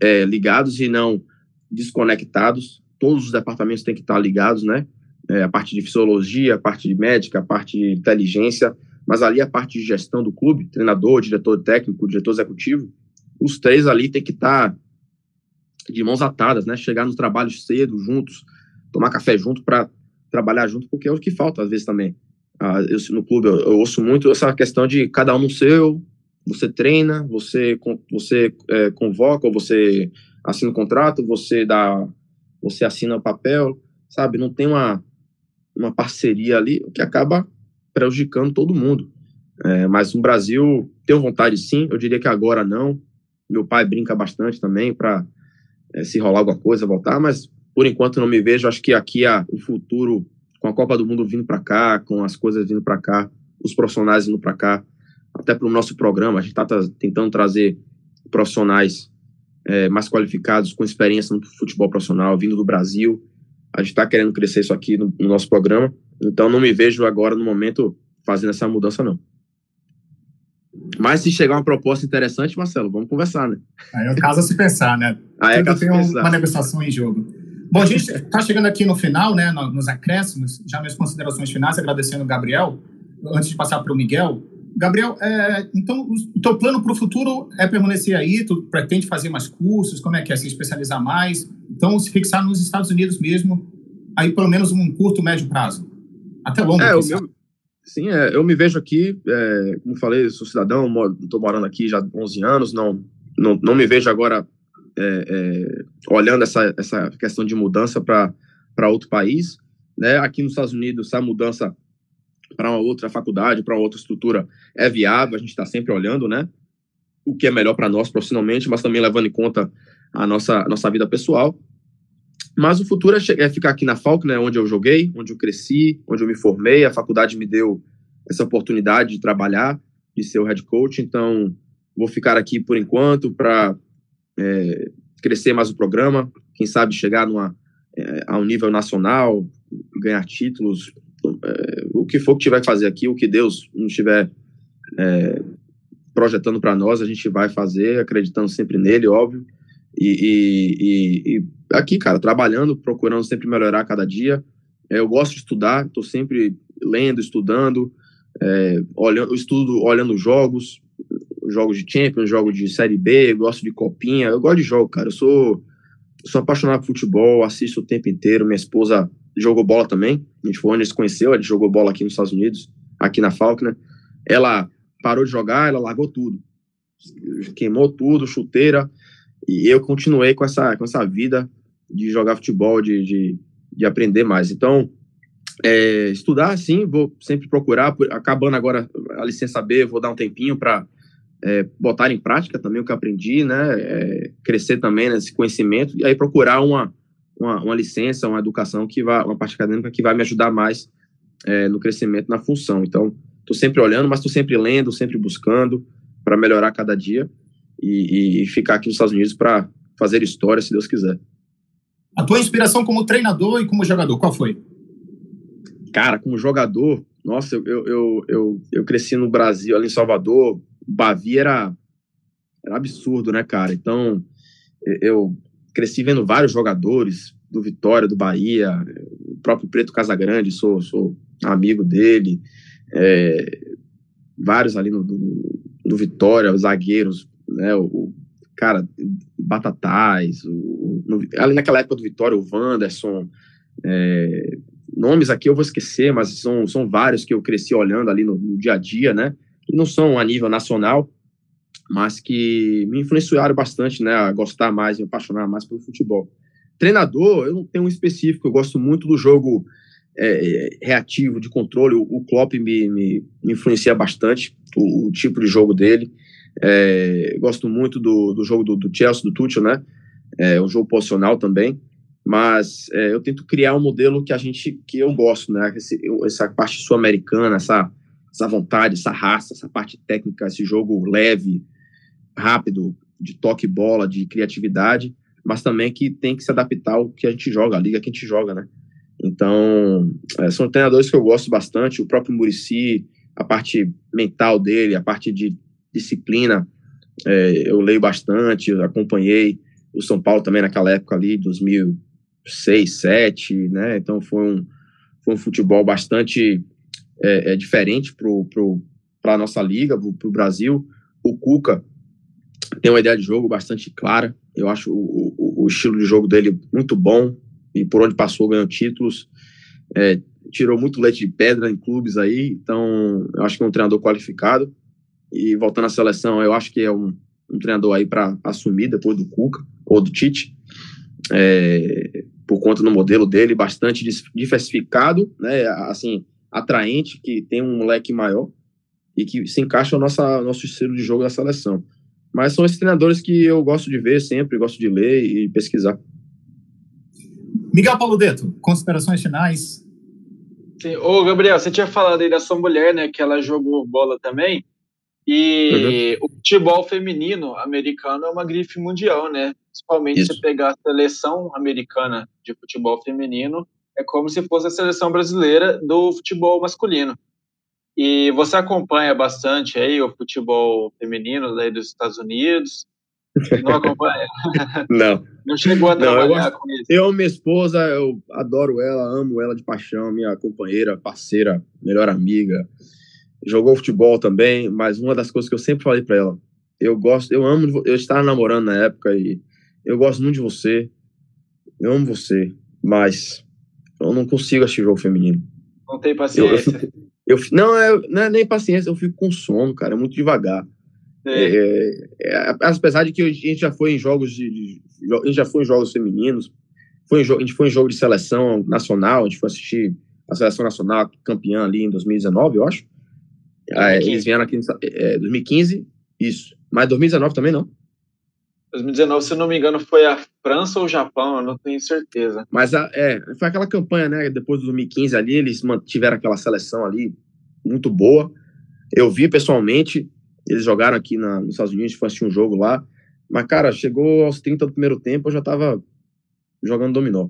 é, ligados e não desconectados, todos os departamentos têm que estar ligados, né? É, a parte de fisiologia, a parte de médica, a parte de inteligência, mas ali a parte de gestão do clube, treinador, diretor técnico, diretor executivo, os três ali têm que estar de mãos atadas, né? Chegar no trabalho cedo, juntos, tomar café junto para trabalhar junto, porque é o que falta às vezes também. Ah, eu, no clube eu, eu, ouço muito essa questão de cada um no seu, você treina, você, você é, convoca, você assina o contrato, você dá, você assina o papel, sabe? Não tem uma, uma parceria ali, que acaba prejudicando todo mundo. É, mas no Brasil, tenho vontade sim, eu diria que agora não. Meu pai brinca bastante também para é, se rolar alguma coisa, voltar, mas por enquanto não me vejo. Acho que aqui a, o futuro com a Copa do Mundo vindo para cá, com as coisas vindo para cá, os profissionais vindo para cá, até para o nosso programa, a gente está tentando trazer profissionais é, mais qualificados, com experiência no futebol profissional, vindo do Brasil. A gente está querendo crescer isso aqui no, no, nosso programa, então não me vejo agora, no momento, fazendo essa mudança, não. Mas se chegar uma proposta interessante, Marcelo, vamos conversar, né? Aí é o caso a se pensar, né? Aí é Tudo tem uma negociação em jogo. Bom, a gente está chegando aqui no final, né, nos acréscimos, já minhas considerações finais, agradecendo o Gabriel, antes de passar para o Miguel. Gabriel, é, então, o teu plano para o futuro é permanecer aí? Tu pretende fazer mais cursos? Como é que é? Se especializar mais? Então, se fixar nos Estados Unidos mesmo, aí pelo menos um curto, médio prazo. Até longo. É, o meu, sim, é, eu me vejo aqui, é, como falei, sou cidadão, estou morando aqui já há 11 anos, não, não, não me vejo agora é, é, olhando essa, essa questão de mudança para outro país. Né? Aqui nos Estados Unidos, essa mudança para uma outra faculdade, para outra estrutura é viável, a gente está sempre olhando, né? O que é melhor para nós profissionalmente, mas também levando em conta a nossa, a nossa vida pessoal. Mas o futuro é, é ficar aqui na Falk, né, onde eu joguei, onde eu cresci, onde eu me formei. A faculdade me deu essa oportunidade de trabalhar, de ser o head coach. Então, vou ficar aqui por enquanto para é, crescer mais o programa. Quem sabe chegar numa, é, a um nível nacional, ganhar títulos, é, o que for que tiver que fazer aqui, o que Deus não estiver é, projetando para nós, a gente vai fazer, acreditando sempre nele, óbvio. E, e, e, aqui, cara, trabalhando, procurando sempre melhorar cada dia. É, eu gosto de estudar, estou sempre lendo, estudando, é, olhando, estudo olhando jogos, jogos de Champions, jogos de Série B, gosto de copinha, eu gosto de jogo, cara. Eu sou, sou apaixonado por futebol, assisto o tempo inteiro. Minha esposa jogou bola também. A gente foi onde se conheceu, ela jogou bola aqui nos Estados Unidos, aqui na Falkner. Ela parou de jogar, ela largou tudo. Queimou tudo, chuteira. E eu continuei com essa, com essa vida de jogar futebol, de, de, de aprender mais. Então, é, estudar, sim, vou sempre procurar. Acabando agora a licença B, vou dar um tempinho para é, botar em prática também o que aprendi, né? É, crescer também nesse conhecimento e aí procurar uma, uma, uma, licença, uma educação que vai, uma parte acadêmica que vai me ajudar mais é, no crescimento na função. Então, estou sempre olhando, mas estou sempre lendo, sempre buscando para melhorar cada dia e, e, ficar aqui nos Estados Unidos para fazer história, se Deus quiser. A tua inspiração como treinador e como jogador, qual foi? Cara, como jogador, nossa, eu, eu, eu, eu cresci no Brasil, ali em Salvador, Bavi era, era absurdo, né, cara? Então, eu cresci vendo vários jogadores do Vitória, do Bahia, o próprio Preto Casagrande, sou, sou amigo dele, é, vários ali no, do, do Vitória, os zagueiros, né, o, cara, Batatais, o, ali naquela época do Vitória, o Wanderson, é, nomes aqui eu vou esquecer, mas são, são vários que eu cresci olhando ali no, no dia a dia, né, que não são a nível nacional, mas que me influenciaram bastante, né, a gostar mais, me apaixonar mais pelo futebol. Treinador, eu não tenho um específico, eu gosto muito do jogo é, reativo, de controle, o, o Klopp me, me, me influencia bastante, o, o, tipo de jogo dele, é, gosto muito do, do jogo do, do, Chelsea, do Tuchel, né, é um jogo posicional também, mas é, eu tento criar um modelo que a gente, que eu gosto, né, Esse, essa parte sul-americana, essa, essa vontade, essa raça, essa parte técnica, esse jogo leve, rápido, de toque bola, de criatividade, mas também que tem que se adaptar ao que a gente joga, a liga que a gente joga, né? Então, é, são treinadores que eu gosto bastante, o próprio Murici, a parte mental dele, a parte de disciplina, é, eu leio bastante, eu acompanhei o São Paulo também naquela época ali, 2006, 2007, né? Então foi um, foi um futebol bastante é, é diferente para a nossa liga, para o Brasil. O Cuca tem uma ideia de jogo bastante clara. Eu acho o, o, o, estilo de jogo dele muito bom e por onde passou ganhou títulos. É, tirou muito leite de pedra em clubes aí, então eu acho que é um treinador qualificado. E voltando à seleção, eu acho que é um, um treinador aí para assumir depois do Cuca ou do Tite, é, por conta do modelo dele, bastante diversificado, né, assim, atraente, que tem um moleque maior e que se encaixa no nossa, nosso estilo de jogo da seleção. Mas são esses treinadores que eu gosto de ver sempre, gosto de ler e pesquisar. Miguel Paulo Deto, considerações finais? Sim. Ô, Gabriel, você tinha falado aí da sua mulher, né, que ela jogou bola também. E uhum. o futebol feminino americano é uma grife mundial, né? Principalmente Isso. se pegar a seleção americana de futebol feminino, é como se fosse a seleção brasileira do futebol masculino. E você acompanha bastante aí o futebol feminino daí dos Estados Unidos? Não acompanha? <laughs> Não. Não chegou a trabalhar Não, com isso? Eu, minha esposa, eu adoro ela, amo ela de paixão, minha companheira, parceira, melhor amiga. Jogou futebol também, mas uma das coisas que eu sempre falei para ela, eu gosto, eu amo, eu estava namorando na época e eu gosto muito de você. eu amo você, mas eu não consigo assistir jogo feminino. Não tem paciência. Eu, eu, eu, não, é, não é nem paciência, eu fico com sono, cara, é muito devagar. É. É, é, apesar de que a gente já foi em jogos de, de, a gente já foi em jogos femininos, foi em, a gente foi em jogo de seleção nacional, a gente foi assistir a seleção nacional campeã ali em 2019, eu acho. É, eles vieram aqui em é, 2015, isso. Mas 2019 também não. 2019, se não me engano, foi a França ou o Japão, eu não tenho certeza. Mas a, é, foi aquela campanha, né? Depois de 2015 ali, eles mantiveram aquela seleção ali muito boa. Eu vi pessoalmente, eles jogaram aqui na, nos Estados Unidos, foi assistir um jogo lá. Mas, cara, chegou aos 30 do primeiro tempo, eu já tava jogando dominó.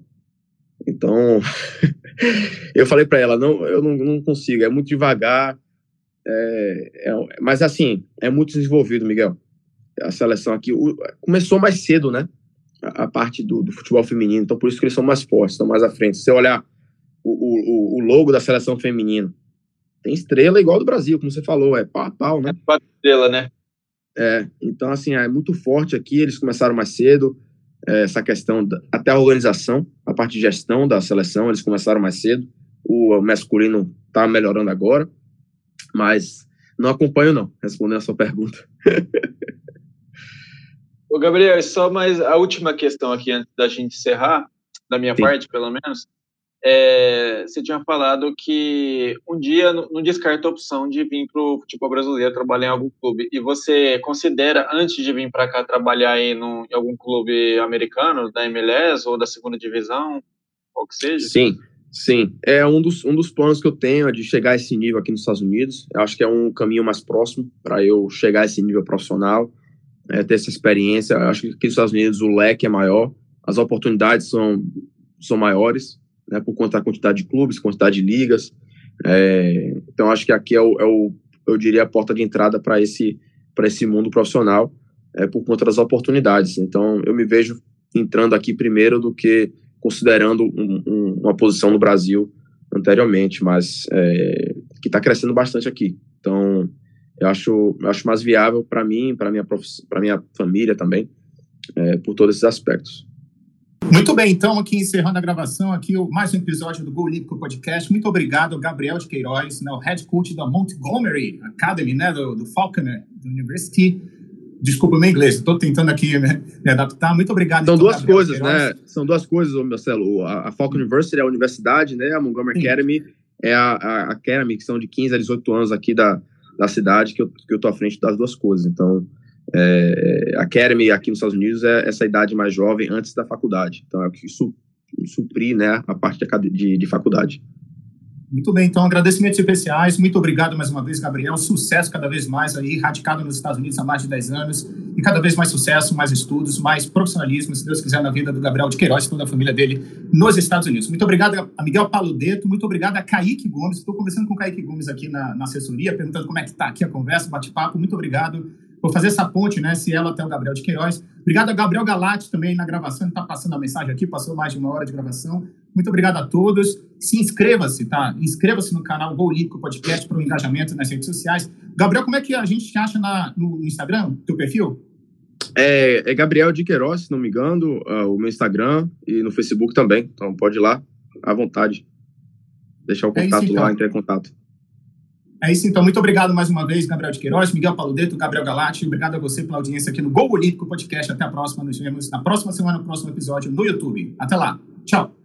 Então, <laughs> eu falei para ela, não, eu não, não, consigo, é muito devagar. É, é, mas, assim, é muito desenvolvido, Miguel a seleção aqui o, começou mais cedo, né? A, a parte do, do, futebol feminino, então por isso que eles são mais fortes, estão mais à frente. Se você olhar o, o, o logo da seleção feminina, tem estrela igual do Brasil, como você falou, é pau a pau, né? É estrela, né? É, então assim, é muito forte aqui, eles começaram mais cedo, é, essa questão, da, até a organização, a parte de gestão da seleção, eles começaram mais cedo, o masculino tá melhorando agora, mas não acompanho não, respondendo a sua pergunta. <laughs> Ô, Gabriel, só mais a última questão aqui antes da gente encerrar, da minha Sim. parte, pelo menos. É, você tinha falado que um dia não descarta a opção de vir para o futebol brasileiro trabalhar em algum clube. E você considera, antes de vir para cá, trabalhar aí no, em algum clube americano, da MLS ou da segunda divisão, ou que seja? Sim, sim. É um dos, um dos planos que eu tenho é de chegar a esse nível aqui nos Estados Unidos. Eu acho que é um caminho mais próximo para eu chegar a esse nível profissional é, ter essa experiência. Eu acho que aqui nos Estados Unidos o leque é maior, as oportunidades são, são maiores, né, por conta da quantidade de clubes, quantidade de ligas. É, então, acho que aqui é o, é o, eu diria, a porta de entrada para esse, esse mundo profissional, é, por conta das oportunidades. Então, eu me vejo entrando aqui primeiro do que considerando um, um, uma posição no Brasil anteriormente, mas é, que está crescendo bastante aqui. Então, eu acho, eu acho mais viável para mim, para minha para minha família também, é, por todos esses aspectos. Muito bem, então, aqui encerrando a gravação, aqui mais um episódio do Gol Olímpico Podcast. Muito obrigado, Gabriel de Queiroz, né, o head coach da Montgomery Academy, né, do, do Falconer University. Desculpa o meu inglês, estou tentando aqui né, me adaptar. Muito obrigado. São então, duas Gabriel coisas, né? São duas coisas, Marcelo. A, a Falcon University é a universidade, né? A Montgomery Sim. Academy é a, a Academy, que são de 15 a 18 anos aqui da, da cidade que eu, que eu tô à frente das duas coisas. Então, é, a Academy aqui nos Estados Unidos é essa idade mais jovem antes da faculdade. Então, é o que su, suprir né, a parte de, de, de faculdade. Muito bem, então agradecimentos especiais. Muito obrigado mais uma vez, Gabriel. Sucesso cada vez mais aí, radicado nos Estados Unidos há mais de 10 anos. E cada vez mais sucesso, mais estudos, mais profissionalismo, se Deus quiser, na vida do Gabriel de Queiroz e toda a família dele nos Estados Unidos. Muito obrigado a Miguel Paludeto, muito obrigado a Kaique Gomes. Estou conversando com o Kaique Gomes aqui na, na assessoria, perguntando como é que está aqui a conversa, bate-papo. Muito obrigado por fazer essa ponte, né? Se ela até o Gabriel de Queiroz. Obrigado a Gabriel Galati também na gravação, está passando a mensagem aqui, passou mais de uma hora de gravação. Muito obrigado a todos. Se inscreva-se, tá? Inscreva-se no canal Gol Olímpico Podcast para o engajamento nas redes sociais. Gabriel, como é que a gente te acha na, no Instagram, teu perfil? É, é Gabriel de Queiroz, se não me engano, uh, o meu Instagram e no Facebook também. Então pode ir lá, à vontade. Deixar o contato é isso, então. lá, entrar em contato. É isso, então. Muito obrigado mais uma vez, Gabriel de Queiroz, Miguel Paludeto, Gabriel Galati. Obrigado a você pela audiência aqui no Gol Olímpico Podcast. Até a próxima. Nos vemos na próxima semana, no próximo episódio no YouTube. Até lá. Tchau.